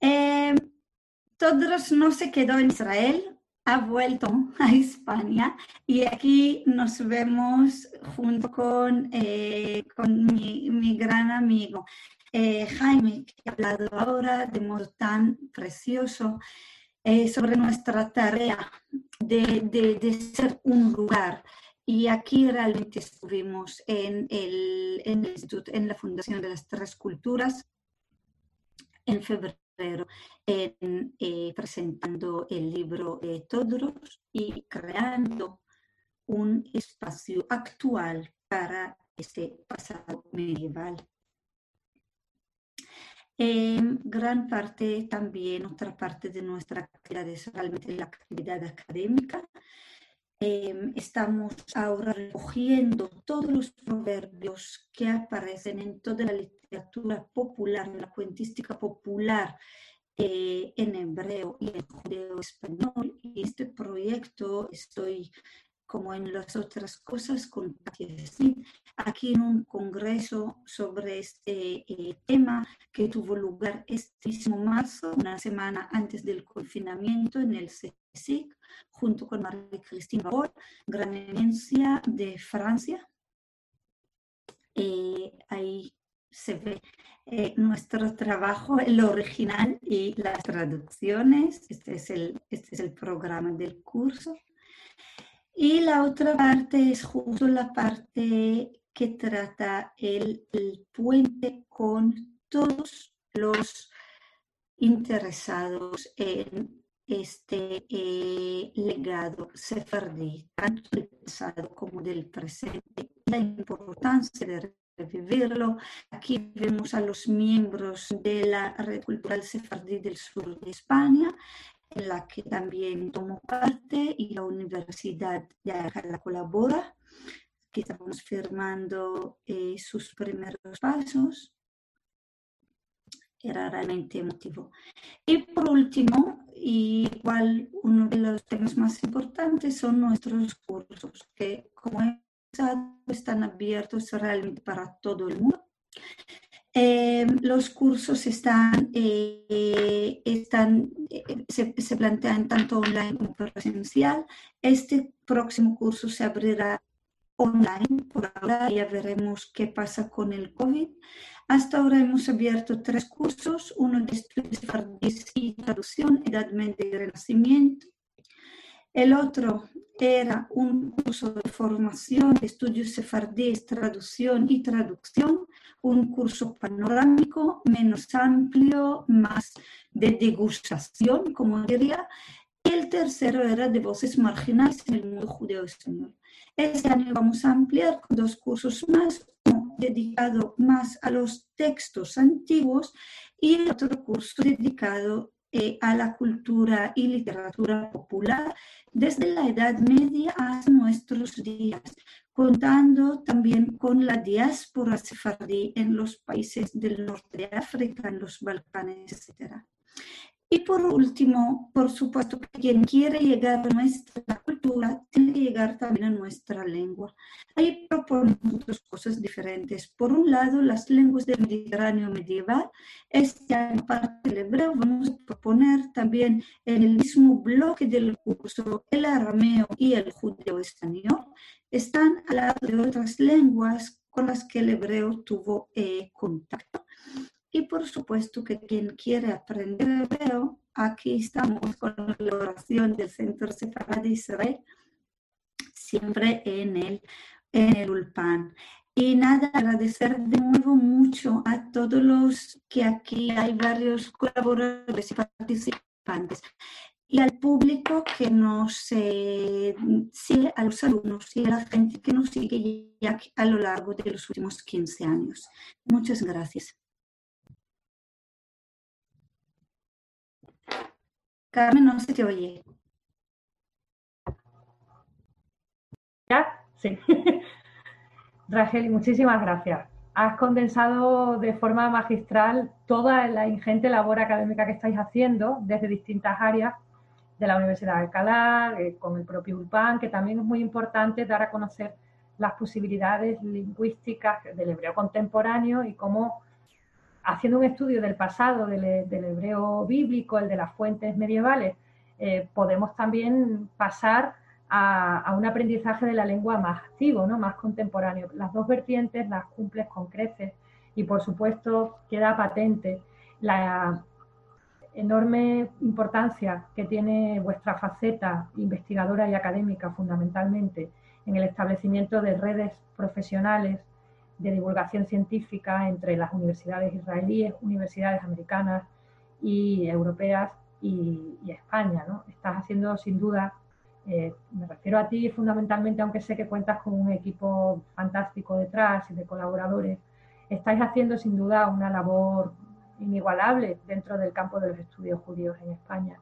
Eh, no se quedó en Israel, ha vuelto a España y aquí nos vemos junto con, eh, con mi, gran amigo eh, Jaime, que ha hablado ahora de modo tan precioso eh, sobre nuestra tarea de, de, de, ser un lugar. Y aquí realmente estuvimos en, el, en, el en la Fundación de las Tres Culturas en febrero en, eh, presentando el libro de Todros y creando un espacio actual para este pasado medieval. En gran parte también, otra parte de nuestra actividad es realmente la actividad académica. Em, estamos ahora recogiendo todos los proverbios que aparecen en toda la literatura popular, en la cuentística popular eh, en hebreo y en judeo español. Y este proyecto estoy como en las otras cosas, con aquí en un congreso sobre este eh, tema que tuvo lugar este mismo marzo, una semana antes del confinamiento en el CSIC, junto con Marie-Christine Barol, gran eminencia de Francia. Eh, ahí se ve eh, nuestro trabajo, el original y las traducciones. Este es el, este es el programa del curso. Y la otra parte es justo la parte que trata el, puente con todos los interesados en este eh, legado sefardí, tanto del pasado como del presente, la importancia de revivirlo. Aquí vemos a los miembros de la Red Cultural Sefardí del Sur de España en la que también tomo parte y la Universidad de la colabora, que estamos firmando eh, sus primeros pasos. Era realmente emotivo. Y por último, igual uno de los temas más importantes son nuestros cursos, que como he están abiertos realmente para todo el mundo. Eh, los cursos están, eh, están eh, se, se, plantean tanto online como presencial. Este próximo curso se abrirá online por ahora, ya veremos qué pasa con el COVID. Hasta ahora hemos abierto tres cursos, uno de estudios y traducción, Edad Media y Renacimiento, el otro era un curso de formación estudios sefardíes, traducción y traducción, un curso panorámico menos amplio, más de degustación, como diría. El tercero era de voces marginales en el mundo judeo español. Este año vamos a ampliar con dos cursos más, uno dedicado más a los textos antiguos y otro curso dedicado eh, a la cultura y literatura popular desde la Edad Media hasta nuestros días, contando también con la diáspora sefardí en los países del norte de África, en los Balcanes, etc. Y por último, por supuesto, quien quiere llegar a nuestra cultura tiene que llegar también a nuestra lengua. Ahí proponemos dos cosas diferentes. Por un lado, las lenguas del Mediterráneo medieval. Este año, parte del hebreo, vamos a proponer también en el mismo bloque del curso el arameo y el judeo español. Están al lado de otras lenguas con las que el hebreo tuvo eh, contacto. Y por supuesto que quien quiere aprender hebreo, aquí estamos con la colaboración del Centro Sefarad de Israel, siempre en el, en el Ulpan. Y nada, agradecer de nuevo mucho a todos los que aquí hay varios colaboradores y participantes y al público que nos eh, sigue, a los alumnos y a la gente que nos sigue ya a lo largo de los últimos 15 años. Muchas gracias. Carmen, no se te oye. ¿Ya? Sí. Rachel, muchísimas gracias. Has condensado de forma magistral toda la ingente labor académica que estáis haciendo desde distintas áreas de la Universidad de Alcalá, eh, con el propio ULPAN, que también es muy importante dar a conocer las posibilidades lingüísticas del hebreo contemporáneo y cómo haciendo un estudio del pasado del, hebreo bíblico, el de las fuentes medievales, eh, podemos también pasar a, un aprendizaje de la lengua más activo, ¿no? más contemporáneo. Las dos vertientes las cumples con creces y por supuesto queda patente la enorme importancia que tiene vuestra faceta investigadora y académica fundamentalmente en el establecimiento de redes profesionales de divulgación científica entre las universidades israelíes, universidades americanas y europeas y, España. ¿no? Estás haciendo sin duda, eh, me refiero a ti fundamentalmente, aunque sé que cuentas con un equipo fantástico detrás y de colaboradores, estáis haciendo sin duda una labor inigualable dentro del campo de los estudios judíos en España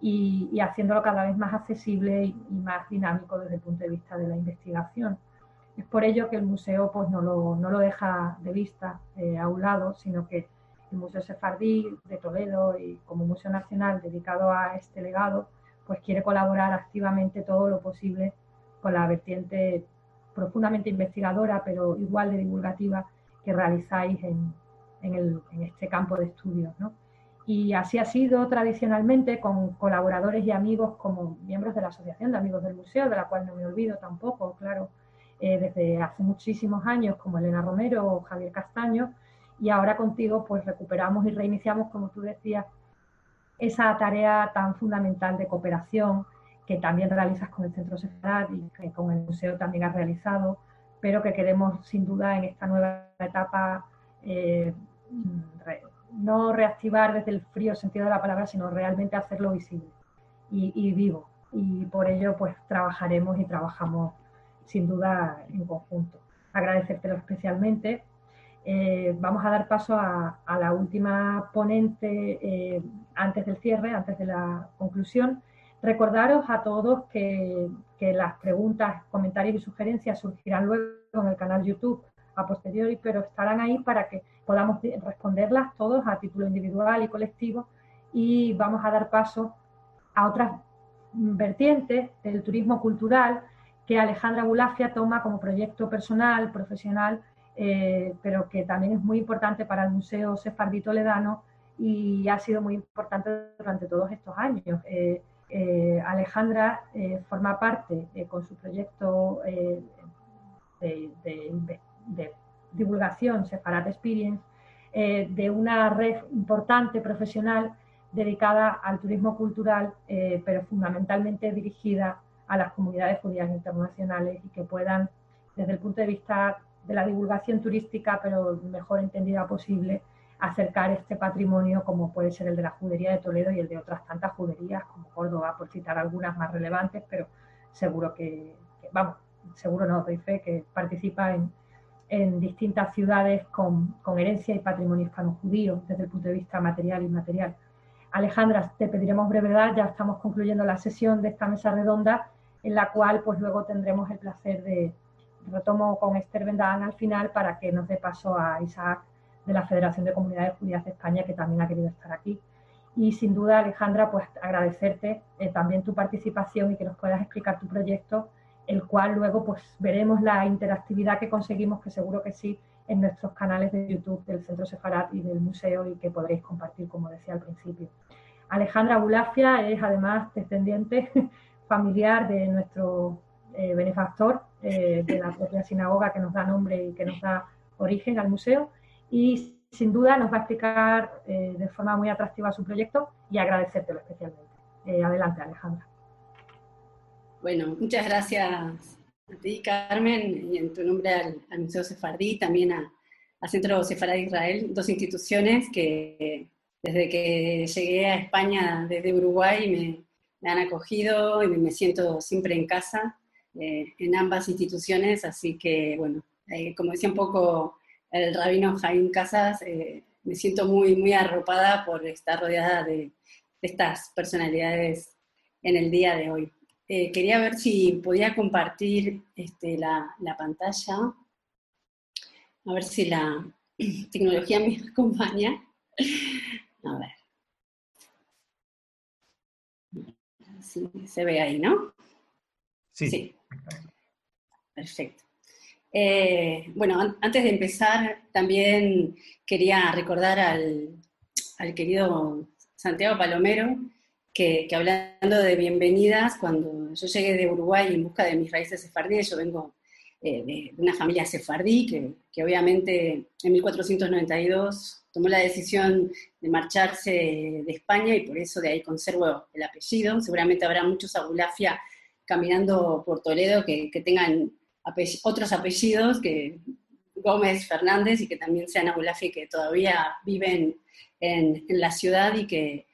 y, haciéndolo cada vez más accesible y más dinámico desde el punto de vista de la investigación. Es por ello que el museo pues, no, lo, no lo deja de vista eh, a un lado, sino que el Museo Sefardí de Toledo y como Museo Nacional dedicado a este legado, pues quiere colaborar activamente todo lo posible con la vertiente profundamente investigadora, pero igual de divulgativa que realizáis en, en, el, en este campo de estudios. ¿no? Y así ha sido tradicionalmente con colaboradores y amigos como miembros de la Asociación de Amigos del Museo, de la cual no me olvido tampoco, claro, eh, desde hace muchísimos años, como Elena Romero o Javier Castaño, y ahora contigo pues recuperamos y reiniciamos, como tú decías, esa tarea tan fundamental de cooperación que también realizas con el Centro Sefarad y que con el museo también has realizado, pero que queremos sin duda en esta nueva etapa eh, no reactivar desde el frío sentido de la palabra, sino realmente hacerlo visible y, y vivo. Y por ello pues trabajaremos y trabajamos sin duda en conjunto. Agradecértelo especialmente. Eh, vamos a dar paso a, la última ponente eh, antes del cierre, antes de la conclusión. Recordaros a todos que, las preguntas, comentarios y sugerencias surgirán luego en el canal YouTube a posteriori, pero estarán ahí para que podamos responderlas todos a título individual y colectivo y vamos a dar paso a otras vertientes del turismo cultural que Alejandra Bulafia toma como proyecto personal, profesional, eh, pero que también es muy importante para el Museo Sefardí Toledano y ha sido muy importante durante todos estos años. Eh, eh, Alejandra forma parte con su proyecto de, divulgación Sefarad Experience de una red importante profesional dedicada al turismo cultural, pero fundamentalmente dirigida a las comunidades judías internacionales y que puedan, desde el punto de vista de la divulgación turística, pero mejor entendida posible, acercar este patrimonio como puede ser el de la judería de Toledo y el de otras tantas juderías como Córdoba, por citar algunas más relevantes, pero seguro que, vamos, seguro no, doy fe que participa en, distintas ciudades con, con, herencia y patrimonio hispano-judío desde el punto de vista material y inmaterial. Alejandra, te pediremos brevedad, ya estamos concluyendo la sesión de esta mesa redonda en la cual pues luego tendremos el placer de, retomo con Esther Vendán al final para que nos dé paso a Isaac de la Federación de Comunidades Judías de España, que también ha querido estar aquí. Y sin duda, Alejandra, pues agradecerte eh, también tu participación y que nos puedas explicar tu proyecto, el cual luego pues veremos la interactividad que conseguimos, que seguro que sí, en nuestros canales de YouTube del Centro Sefarat y del museo y que podréis compartir, como decía al principio. Alejandra Bulafia es además descendiente familiar de nuestro eh, benefactor eh, de la propia sinagoga que nos da nombre y que nos da origen al museo y sin duda nos va a explicar eh, de forma muy atractiva su proyecto y agradecértelo especialmente. adelante, Alejandra. Bueno, muchas gracias a ti, Carmen, y en tu nombre al, Museo Sefardí, también a, Centro Sefardí Israel, dos instituciones que desde que llegué a España desde Uruguay me, me han acogido y me siento siempre en casa eh, en ambas instituciones, así que bueno, eh, como decía un poco el rabino Jaime Casas, eh, me siento muy, muy arropada por estar rodeada de, estas personalidades en el día de hoy. quería ver si podía compartir este, la, la pantalla, a ver si la tecnología me acompaña. A ver. Sí, se ve ahí, ¿no? Sí. Perfecto. Eh, bueno, antes de empezar, también quería recordar al, querido Santiago Palomero, que, hablando de bienvenidas, cuando yo llegué de Uruguay en busca de mis raíces sefardíes, yo vengo eh, de una familia sefardí, que, que, obviamente en 1492 tomó la decisión de marcharse de España y por eso de ahí conservo el apellido. Seguramente habrá muchos Abulafia caminando por Toledo que, tengan otros apellidos que Gómez Fernández y que también sean Abulafia que todavía viven en, la ciudad y que,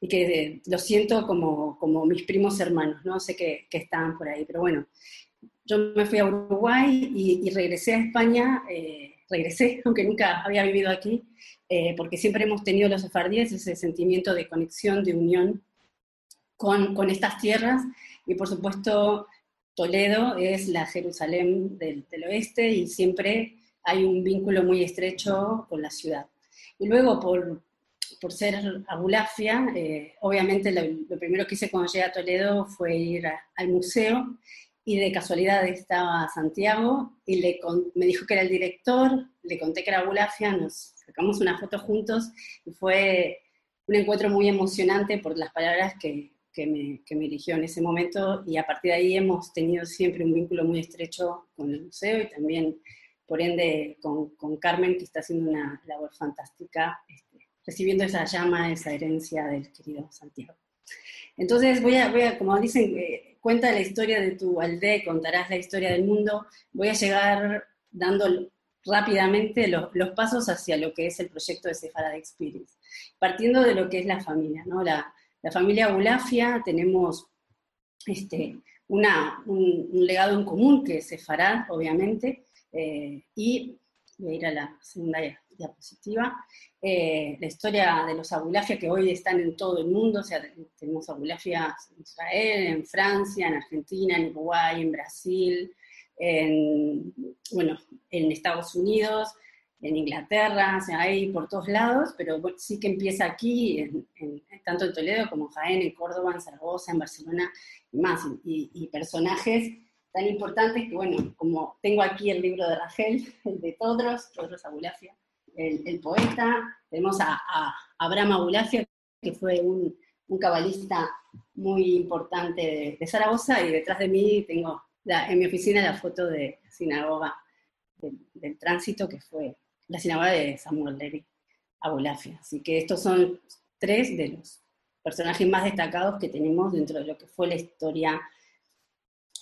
y que lo siento como, como mis primos hermanos, ¿no? Sé que, que están por ahí, pero bueno, yo me fui a Uruguay y, regresé a España, eh, regresé, aunque nunca había vivido aquí, eh, porque siempre hemos tenido los sefardíes ese sentimiento de conexión, de unión con, con, estas tierras, y por supuesto Toledo es la Jerusalén del, del, oeste y siempre hay un vínculo muy estrecho con la ciudad. Y luego, por, por ser Abulafia, eh, obviamente lo, primero que hice cuando llegué a Toledo fue ir al museo y de casualidad estaba Santiago y le me dijo que era el director, le conté que era Bulafia, nos sacamos una foto juntos y fue un encuentro muy emocionante por las palabras que, que, me, que me eligió en ese momento y a partir de ahí hemos tenido siempre un vínculo muy estrecho con el museo y también, por ende, con, con Carmen, que está haciendo una labor fantástica, este, recibiendo esa llama, esa herencia del querido Santiago. Entonces, voy a, voy a como dicen, eh, cuenta la historia de tu aldea, contarás la historia del mundo. Voy a llegar dando rápidamente los pasos hacia lo que es el proyecto de Sefarad Experience, partiendo de lo que es la familia, ¿no? La, familia Bulafia, tenemos este, una, un, legado en común que es Sefarad, obviamente, eh, y voy a ir a la segunda diapositiva, eh, la historia de los Abulafia que hoy están en todo el mundo, o sea, tenemos Abulafia en Israel, en Francia, en Argentina, en Uruguay, en Brasil, en, bueno, en Estados Unidos, en Inglaterra, o sea, hay por todos lados, pero sí que empieza aquí, en, tanto en Toledo como en Jaén, en Córdoba, en Zaragoza, en Barcelona y más, y, personajes tan importantes que, bueno, como tengo aquí el libro de Rachel, el de Todros, Todros Abulafia, el, poeta, tenemos a, Abraham Abulafia, que fue un, cabalista muy importante de, Zaragoza, y detrás de mí tengo en mi oficina la foto de la sinagoga del, tránsito, que fue la sinagoga de Samuel Levi Abulafia. Así que estos son tres de los personajes más destacados que tenemos dentro de lo que fue la historia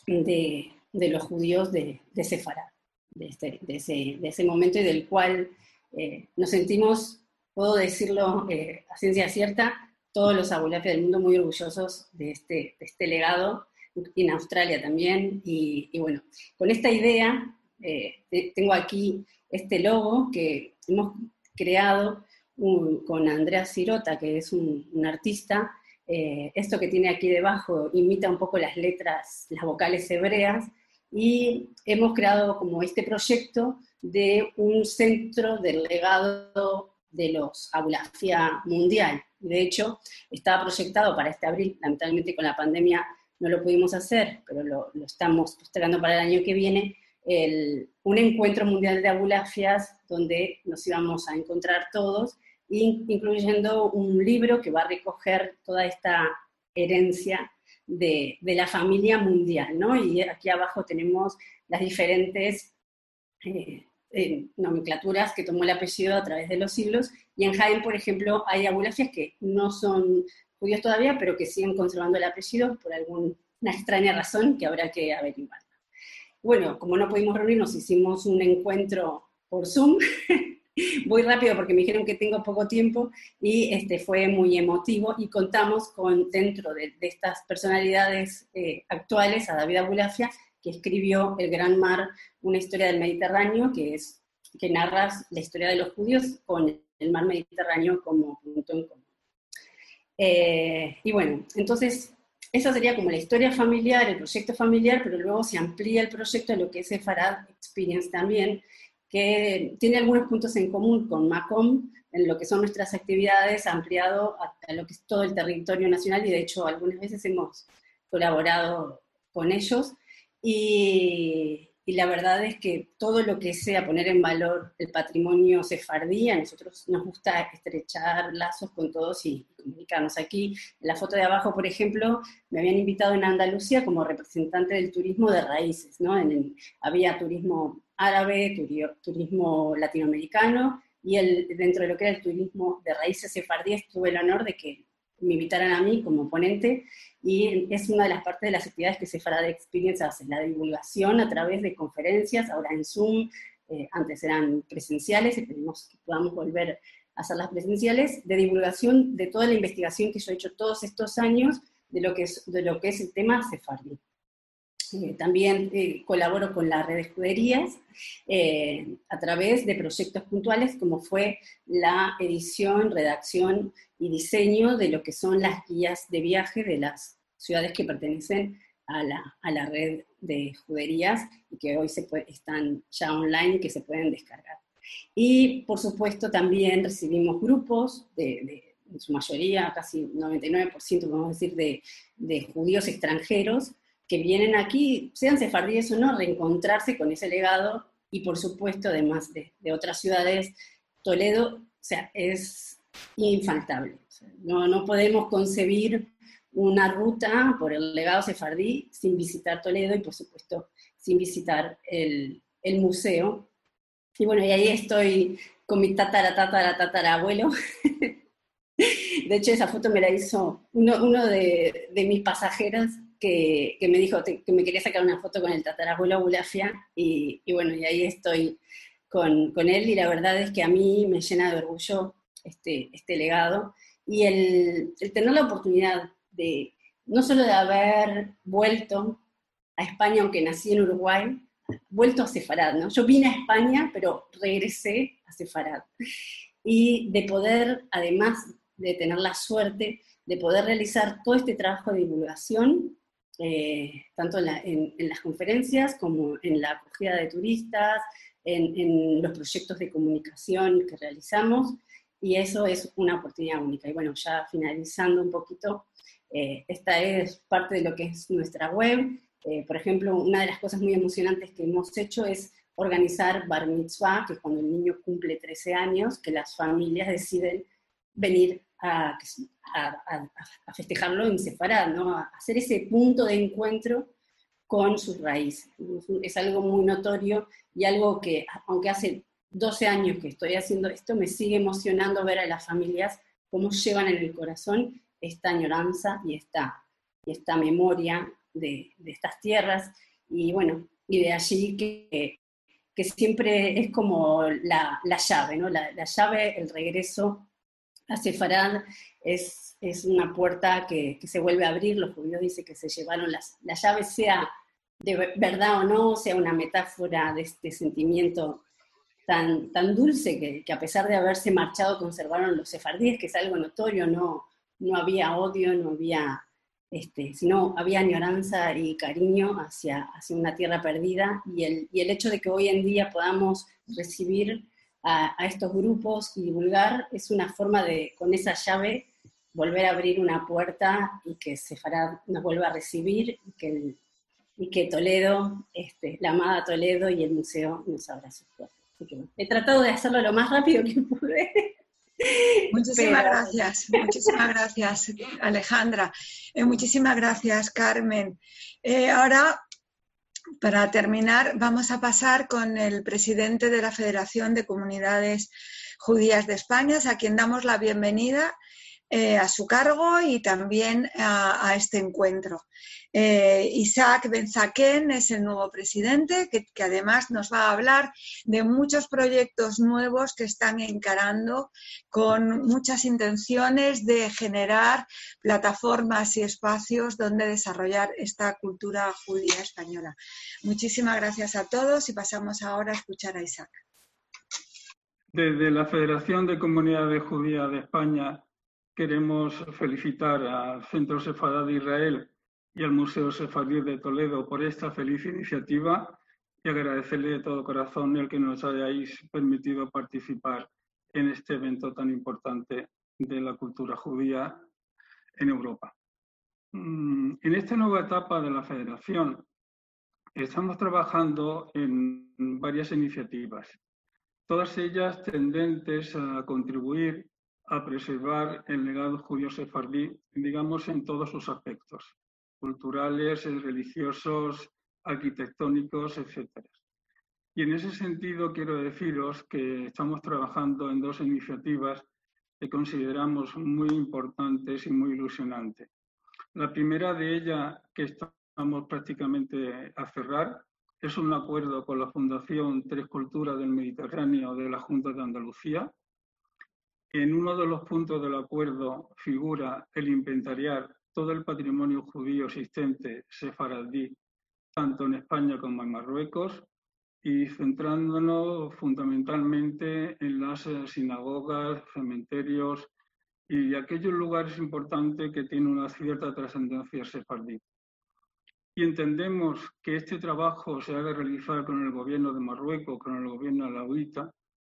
de, los judíos de, de este, de, ese, de ese momento y del cual eh, nos sentimos, puedo decirlo eh, a ciencia cierta, todos los abulafes del mundo muy orgullosos de este, este legado, en Australia también. Y, bueno, con esta idea, eh, tengo aquí este logo que hemos creado con Andrea Sirota, que es un, un artista. esto que tiene aquí debajo imita un poco las letras, las vocales hebreas, y hemos creado como este proyecto de un centro del legado de los Abulafia Mundial. De hecho, estaba proyectado para este abril, lamentablemente con la pandemia no lo pudimos hacer, pero lo, estamos postergando para el año que viene, un encuentro mundial de abulafias donde nos íbamos a encontrar todos, incluyendo un libro que va a recoger toda esta herencia de, la familia mundial, ¿no? Y aquí abajo tenemos las diferentes eh, eh, nomenclaturas que tomó el apellido a través de los siglos, y en Jaén, por ejemplo, hay abulafias que no son judíos todavía, pero que siguen conservando el apellido por alguna extraña razón que habrá que averiguar. Bueno, como no pudimos reunirnos, hicimos un encuentro por Zoom. Voy rápido porque me dijeron que tengo poco tiempo y este, fue muy emotivo y contamos con, dentro de, estas personalidades eh, actuales, a David Abulafia, que escribió El Gran Mar, una historia del Mediterráneo, que, es, que narra la historia de los judíos con el mar Mediterráneo como punto en común. Eh, y bueno, entonces esa sería como la historia familiar, el proyecto familiar, pero luego se amplía el proyecto a lo que es Farad Experience también, que tiene algunos puntos en común con MACOM, en lo que son nuestras actividades, ampliado a, lo que es todo el territorio nacional y de hecho algunas veces hemos colaborado con ellos. Y, la verdad es que todo lo que sea poner en valor el patrimonio sefardí, a nosotros nos gusta estrechar lazos con todos y comunicarnos. Aquí, en la foto de abajo, por ejemplo, me habían invitado en Andalucía como representante del turismo de raíces, ¿no? había turismo árabe, turismo latinoamericano, y el, dentro de lo que era el turismo de raíces sefardíes tuve el honor de que me invitaran a mí como ponente y es una de las partes de las actividades que de Experience hace, la divulgación a través de conferencias, ahora en Zoom, eh, antes eran presenciales, esperemos que podamos volver a hacer las presenciales, de divulgación de toda la investigación que yo he hecho todos estos años de lo que es, de lo que es el tema sefardí. Eh, también eh, colaboro con la red de escuderías a través de proyectos puntuales como fue la edición, redacción y diseño de lo que son las guías de viaje de las ciudades que pertenecen a la, a la red de juderías y que hoy se están ya online y que se pueden descargar. Y por supuesto también recibimos grupos de, en su mayoría, casi 99%, vamos a decir, de, de, judíos extranjeros que vienen aquí, sean sefardíes o no, reencontrarse con ese legado y por supuesto, además de, de otras ciudades, Toledo, o sea, es infaltable. no, no podemos concebir una ruta por el legado sefardí sin visitar Toledo y por supuesto sin visitar el, el museo. Y bueno, y ahí estoy con mi tatara, tatara, tatara abuelo. De hecho, esa foto me la hizo uno, uno de, de, mis pasajeros que, que, me dijo que me quería sacar una foto con el tatarabuelo Abulafia y, y bueno, y ahí estoy con, con, él y la verdad es que a mí me llena de orgullo este, este legado. Y el, tener la oportunidad de, no solo de haber vuelto a España, aunque nací en Uruguay, vuelto a Sefarad, ¿no? Yo vine a España, pero regresé a Sefarad. Y de poder, además de tener la suerte de poder realizar todo este trabajo de divulgación, eh, tanto en, las conferencias como en la acogida de turistas, en, en, los proyectos de comunicación que realizamos, y eso es una oportunidad única. Y bueno, ya finalizando un poquito, eh, esta es parte de lo que es nuestra web. Eh, por ejemplo, una de las cosas muy emocionantes que hemos hecho es organizar Bar Mitzvah, que es cuando el niño cumple 13 años, que las familias deciden venir a, a, festejarlo en separado, ¿no? a hacer ese punto de encuentro con sus raíces. Es algo muy notorio y algo que, aunque hace 12 años que estoy haciendo esto, me sigue emocionando ver a las familias cómo llevan en el corazón esta añoranza y esta, y esta memoria de, estas tierras. Y bueno, y de allí que, que siempre es como la, llave, ¿no? La, llave, el regreso a Sefarad es, es una puerta que, se vuelve a abrir. Los judíos dicen que se llevaron las, la llave, sea de verdad o no, sea una metáfora de este sentimiento tan, tan dulce que, que, a pesar de haberse marchado conservaron los sefardíes, que es algo notorio, no, no había odio, no había, este, sino había añoranza y cariño hacia, hacia una tierra perdida y el, y el hecho de que hoy en día podamos recibir a, estos grupos y divulgar, es una forma de, con esa llave, volver a abrir una puerta y que Sefarad nos vuelva a recibir y que, y que Toledo, este, la amada Toledo y el museo nos abra sus puertas. he tratado de hacerlo lo más rápido que pude. Muchísimas gracias, muchísimas gracias Alejandra, eh, muchísimas gracias Carmen. Eh, ahora para terminar, vamos a pasar con el presidente de la Federación de Comunidades Judías de España, a quien damos la bienvenida eh, a su cargo y también a, este encuentro. Eh, Isaac Benzaquén es el nuevo presidente, que, además nos va a hablar de muchos proyectos nuevos que están encarando con muchas intenciones de generar plataformas y espacios donde desarrollar esta cultura judía española. Muchísimas gracias a todos y pasamos ahora a escuchar a Isaac. Desde la Federación de Comunidades Judías de España Queremos felicitar al Centro Sefardí de Israel y al Museo Sefardí de Toledo por esta feliz iniciativa y agradecerle de todo corazón el que nos hayáis permitido participar en este evento tan importante de la cultura judía en Europa. Mm, en esta nueva etapa de la Federación estamos trabajando en varias iniciativas, todas ellas tendentes a contribuir a preservar el legado judío sefardí, digamos, en todos sus aspectos, culturales, religiosos, arquitectónicos, etc. Y en ese sentido quiero deciros que estamos trabajando en dos iniciativas que consideramos muy importantes y muy ilusionantes. La primera de ellas, que estamos prácticamente a cerrar, es un acuerdo con la Fundación Tres Culturas del Mediterráneo de la Junta de Andalucía, en uno de los puntos del acuerdo figura el inventariar todo el patrimonio judío existente sefaradí, tanto en España como en Marruecos, y centrándonos fundamentalmente en las sinagogas, cementerios y aquellos lugares importantes que tienen una cierta trascendencia sefardí. Y entendemos que este trabajo se ha de realizar con el gobierno de Marruecos, con el gobierno alauita,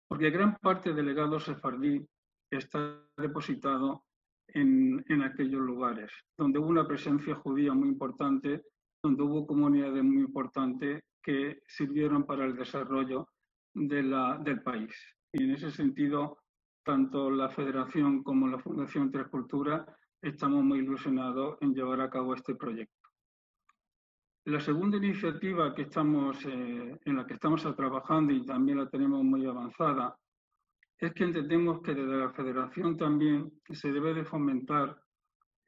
porque gran parte del legado sefardí está depositado en, en, aquellos lugares, donde hubo una presencia judía muy importante, donde hubo comunidades muy importantes que sirvieron para el desarrollo de la, del país. Y en ese sentido, tanto la Federación como la Fundación Tres Culturas estamos muy ilusionados en llevar a cabo este proyecto. La segunda iniciativa que estamos, eh, en la que estamos trabajando y también la tenemos muy avanzada es que entendemos que desde la federación también se debe de fomentar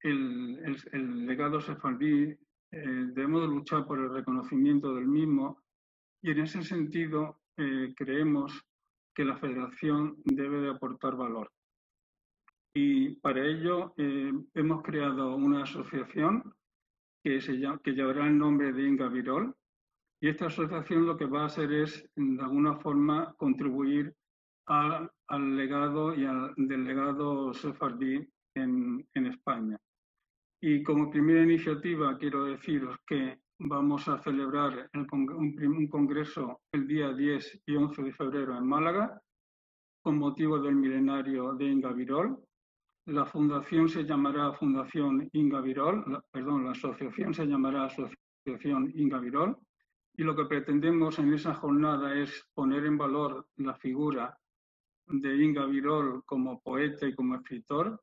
el, legado sefardí, eh, debemos de luchar por el reconocimiento del mismo y en ese sentido eh, creemos que la federación debe de aportar valor. Y para ello eh, hemos creado una asociación que, se llama, que llevará el nombre de Inga Virol y esta asociación lo que va a hacer es, de alguna forma, contribuir al legado y al, del legado sefardí en, en España. Y como primera iniciativa quiero deciros que vamos a celebrar el, un, congreso el día 10 y 11 de febrero en Málaga con motivo del milenario de Inga Virol. La fundación se llamará Fundación Inga Virol, perdón, la asociación se llamará Asociación Inga Virol y lo que pretendemos en esa jornada es poner en valor la figura de Inga Virol como poeta y como escritor,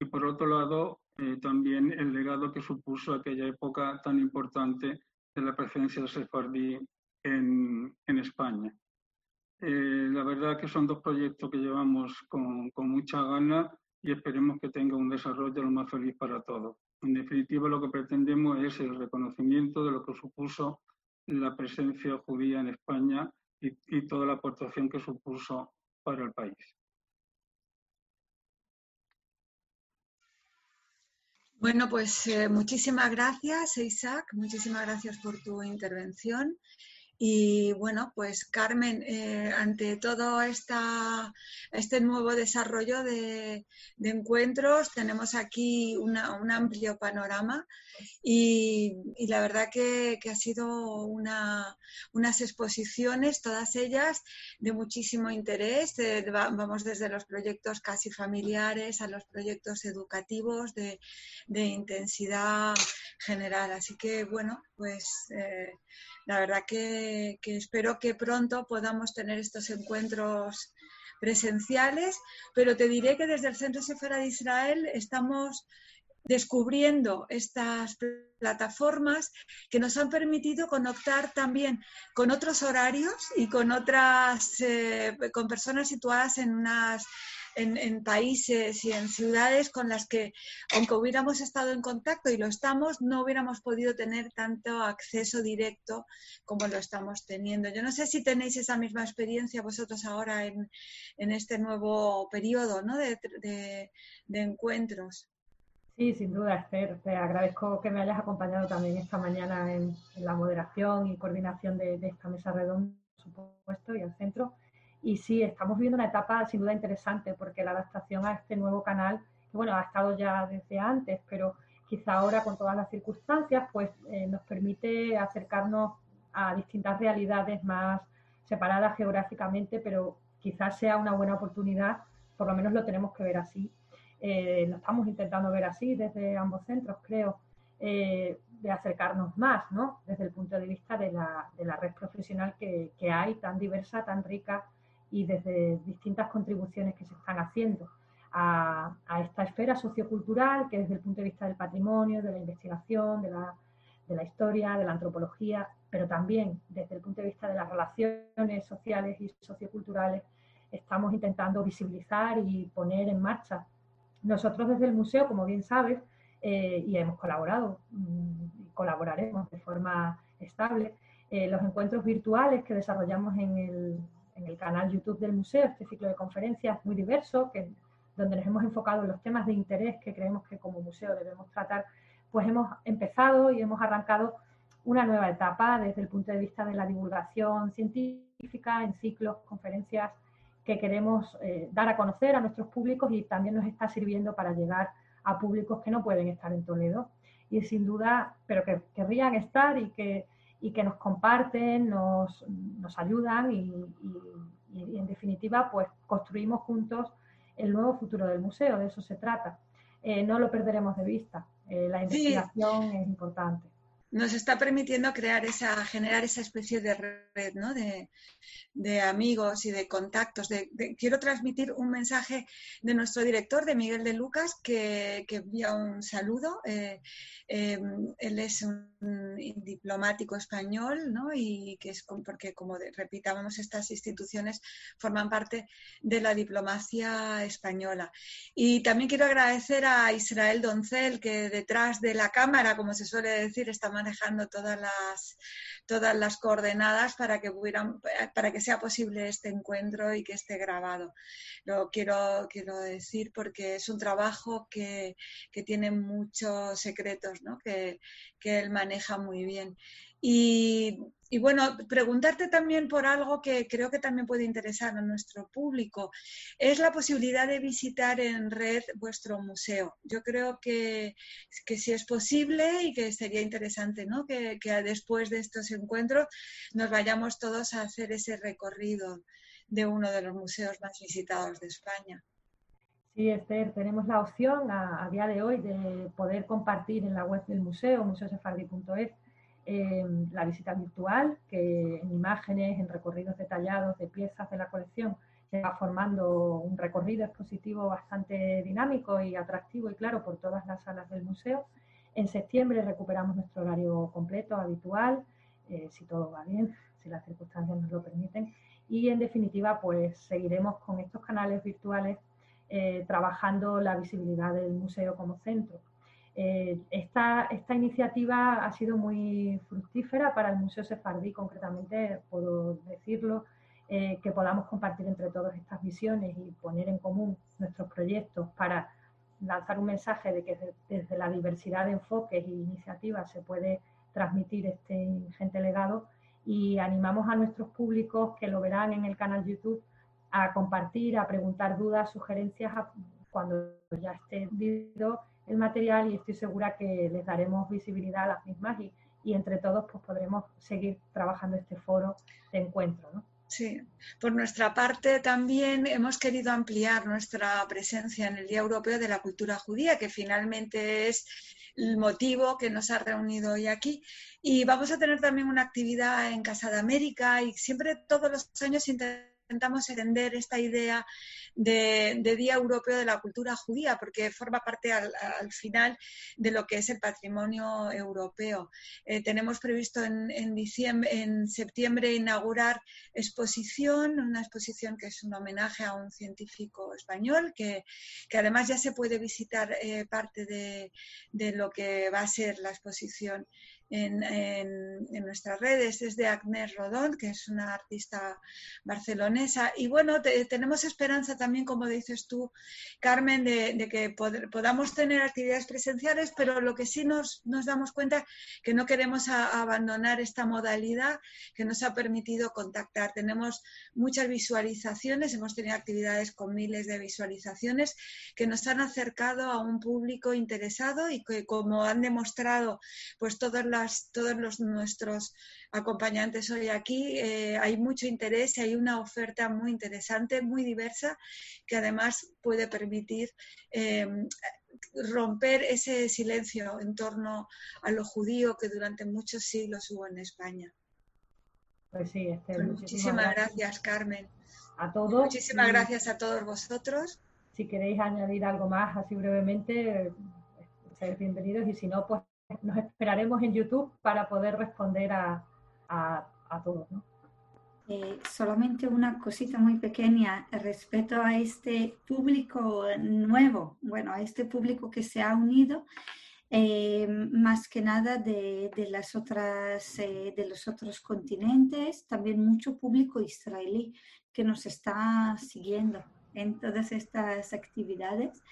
y por otro lado eh, también el legado que supuso aquella época tan importante de la presencia sefardí en, en España. Eh, la verdad que son dos proyectos que llevamos con, con mucha gana y esperemos que tenga un desarrollo lo más feliz para todos. En definitiva, lo que pretendemos es el reconocimiento de lo que supuso la presencia judía en España y, y toda la aportación que supuso para el país. Bueno, pues eh, muchísimas gracias, Isaac. Muchísimas gracias por tu intervención. Y bueno, pues Carmen, eh, ante todo esta, este nuevo desarrollo de, encuentros, tenemos aquí un amplio panorama y, la verdad que, ha sido unas exposiciones, todas ellas de muchísimo interés. vamos desde los proyectos casi familiares a los proyectos educativos de, intensidad general. Así que bueno, pues eh, la verdad que, espero que pronto podamos tener estos encuentros presenciales, pero te diré que desde el Centro Sefera de Israel estamos descubriendo estas plataformas que nos han permitido conectar también con otros horarios y con otras eh, con personas situadas en unas en, países y en ciudades con las que, aunque hubiéramos estado en contacto y lo estamos, no hubiéramos podido tener tanto acceso directo como lo estamos teniendo. Yo no sé si tenéis esa misma experiencia vosotros ahora en, este nuevo periodo de, encuentros. Sí, sin duda, Esther. Te agradezco que me hayas acompañado también esta mañana en, la moderación y coordinación de, de, esta mesa redonda, por supuesto, y al centro. Y sí, estamos viviendo una etapa sin duda interesante porque la adaptación a este nuevo canal, que bueno, ha estado ya desde antes, pero quizá ahora con todas las circunstancias, pues eh, nos permite acercarnos a distintas realidades más separadas geográficamente, pero quizás sea una buena oportunidad, por lo menos lo tenemos que ver así. Eh, lo estamos intentando ver así desde ambos centros, creo, eh, de acercarnos más, ¿no? Desde el punto de vista de la, de la red profesional que, que, hay, tan diversa, tan rica y desde distintas contribuciones que se están haciendo a, esta esfera sociocultural, que desde el punto de vista del patrimonio, de la investigación, de la, de la historia, de la antropología, pero también desde el punto de vista de las relaciones sociales y socioculturales, estamos intentando visibilizar y poner en marcha. Nosotros desde el museo, como bien sabes, eh, y hemos colaborado mm, y colaboraremos de forma estable, eh, los encuentros virtuales que desarrollamos en el, en el canal YouTube del museo, este ciclo de conferencias muy diverso, que, donde nos hemos enfocado en los temas de interés que creemos que como museo debemos tratar, pues hemos empezado y hemos arrancado una nueva etapa desde el punto de vista de la divulgación científica en ciclos, conferencias que queremos eh, dar a conocer a nuestros públicos y también nos está sirviendo para llegar a públicos que no pueden estar en Toledo. Y sin duda, pero que querrían estar y que y que nos comparten, nos, nos ayudan y, en definitiva pues construimos juntos el nuevo futuro del museo, de eso se trata. Eh, no lo perderemos de vista, eh, la investigación es importante nos está permitiendo crear esa, generar esa especie de red ¿no? de, de, amigos y de contactos. De, quiero transmitir un mensaje de nuestro director, de Miguel de Lucas, que, que envía un saludo. Eh, eh, él es un diplomático español ¿no? y que es porque, como repitábamos, estas instituciones forman parte de la diplomacia española. Y también quiero agradecer a Israel Doncel, que detrás de la cámara, como se suele decir, está manejando todas las, todas las coordenadas para que, para que sea posible este encuentro y que esté grabado. Lo quiero, quiero decir porque es un trabajo que, que tiene muchos secretos ¿no? que, que él maneja muy bien. Y, y, bueno, preguntarte también por algo que creo que también puede interesar a nuestro público, es la posibilidad de visitar en red vuestro museo. Yo creo que, que si es posible y que sería interesante ¿no? que, después de estos encuentros nos vayamos todos a hacer ese recorrido de uno de los museos más visitados de España. Sí, Esther, tenemos la opción a, día de hoy de poder compartir en la web del museo, la visita virtual, que en imágenes, en recorridos detallados de piezas de la colección, se va formando un recorrido expositivo bastante dinámico y atractivo y claro por todas las salas del museo. En septiembre recuperamos nuestro horario completo, habitual, eh, si todo va bien, si las circunstancias nos lo permiten. Y en definitiva, pues seguiremos con estos canales virtuales eh, trabajando la visibilidad del museo como centro. Eh, esta, esta, iniciativa ha sido muy fructífera para el Museo Sefardí, concretamente, puedo decirlo, eh, que podamos compartir entre todos estas visiones y poner en común nuestros proyectos para lanzar un mensaje de que desde la diversidad de enfoques e iniciativas se puede transmitir este ingente legado y animamos a nuestros públicos que lo verán en el canal YouTube a compartir, a preguntar dudas, sugerencias cuando ya esté visto el material y estoy segura que les daremos visibilidad a las mismas y, y entre todos pues podremos seguir trabajando este foro de encuentro. ¿no? Sí, por nuestra parte también hemos querido ampliar nuestra presencia en el Día Europeo de la Cultura Judía, que finalmente es el motivo que nos ha reunido hoy aquí. Y vamos a tener también una actividad en Casa de América y siempre todos los años intentamos intentamos extender esta idea de, Día Europeo de la Cultura Judía, porque forma parte al, final de lo que es el patrimonio europeo. Eh, tenemos previsto en, diciembre, en septiembre inaugurar exposición, una exposición que es un homenaje a un científico español, que, además ya se puede visitar eh, parte de, de lo que va a ser la exposición en, nuestras redes es de Agnes Rodón, que es una artista barcelonesa. Y bueno, tenemos esperanza también, como dices tú, Carmen, de, que podamos tener actividades presenciales, pero lo que sí nos, damos cuenta que no queremos abandonar esta modalidad que nos ha permitido contactar. Tenemos muchas visualizaciones, hemos tenido actividades con miles de visualizaciones que nos han acercado a un público interesado y que como han demostrado pues todas las todos los, nuestros acompañantes hoy aquí. Eh, hay mucho interés y hay una oferta muy interesante, muy diversa, que además puede permitir em, romper ese silencio en torno a lo judío que durante muchos siglos hubo en España. Pues sí, pues muchísimas gracias. Carmen. A todos. Muchísimas gracias a todos vosotros. Si queréis añadir algo más así brevemente, seréis bienvenidos y si no, pues nos esperaremos en YouTube para poder responder a, a, todos. Eh, solamente una cosita muy pequeña respecto a este público nuevo, bueno, a este público que se ha unido, eh, más que nada de, de las otras, eh, de los otros continentes, también mucho público israelí que nos está siguiendo en todas estas actividades.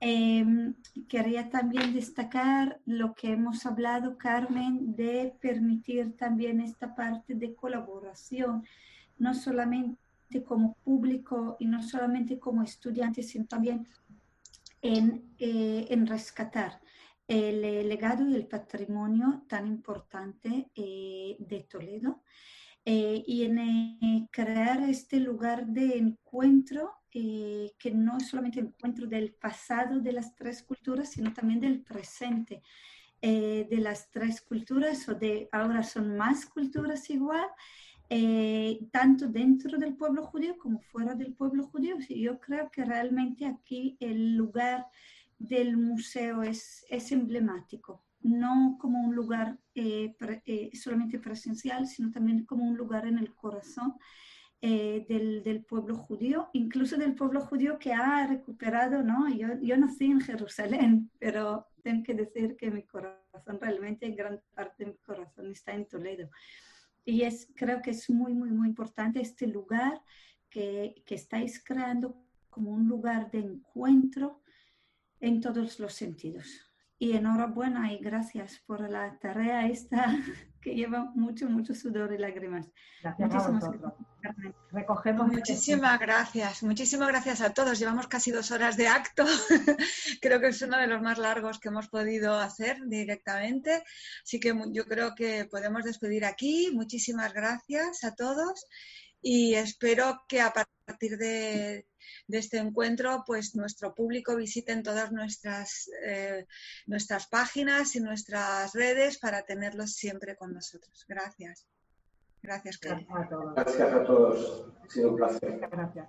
Em, quería también destacar lo que hemos hablado, Carmen, de permitir también esta parte de colaboración, no solamente como público y no solamente como estudiantes, sino también en, eh, en rescatar el, legado y el patrimonio tan importante eh, de Toledo eh, y en crear este lugar de encuentro eh, que no es solamente encuentro del pasado de las tres culturas, sino también del presente eh, de las tres culturas, o de ahora son más culturas igual, eh, tanto dentro del pueblo judío como fuera del pueblo judío. Y yo creo que realmente aquí el lugar del museo es, es emblemático, no como un lugar solamente presencial, sino también como un lugar en el corazón eh, del, del, pueblo judío, incluso del pueblo judío que ha recuperado, ¿no? Yo, yo nací en Jerusalén, pero tengo que decir que mi corazón, realmente gran parte de mi corazón está en Toledo. Y es, creo que es muy, muy, muy importante este lugar que, que estáis creando como un lugar de encuentro en todos los sentidos. Y enhorabuena y gracias por la tarea esta que lleva mucho, mucho sudor y lágrimas. Muchísimas gracias. Recogemos. Muchísimas gracias, muchísimas gracias a todos. Llevamos casi dos horas de acto. creo que es uno de los más largos que hemos podido hacer directamente. Así que yo creo que podemos despedir aquí. Muchísimas gracias a todos y espero que a partir de, este encuentro, pues nuestro público visiten todas nuestras, eh, nuestras páginas y nuestras redes para tenerlos siempre con nosotros. Gracias. Gracias, todos. Gracias a todos. Ha sido un placer. Gracias.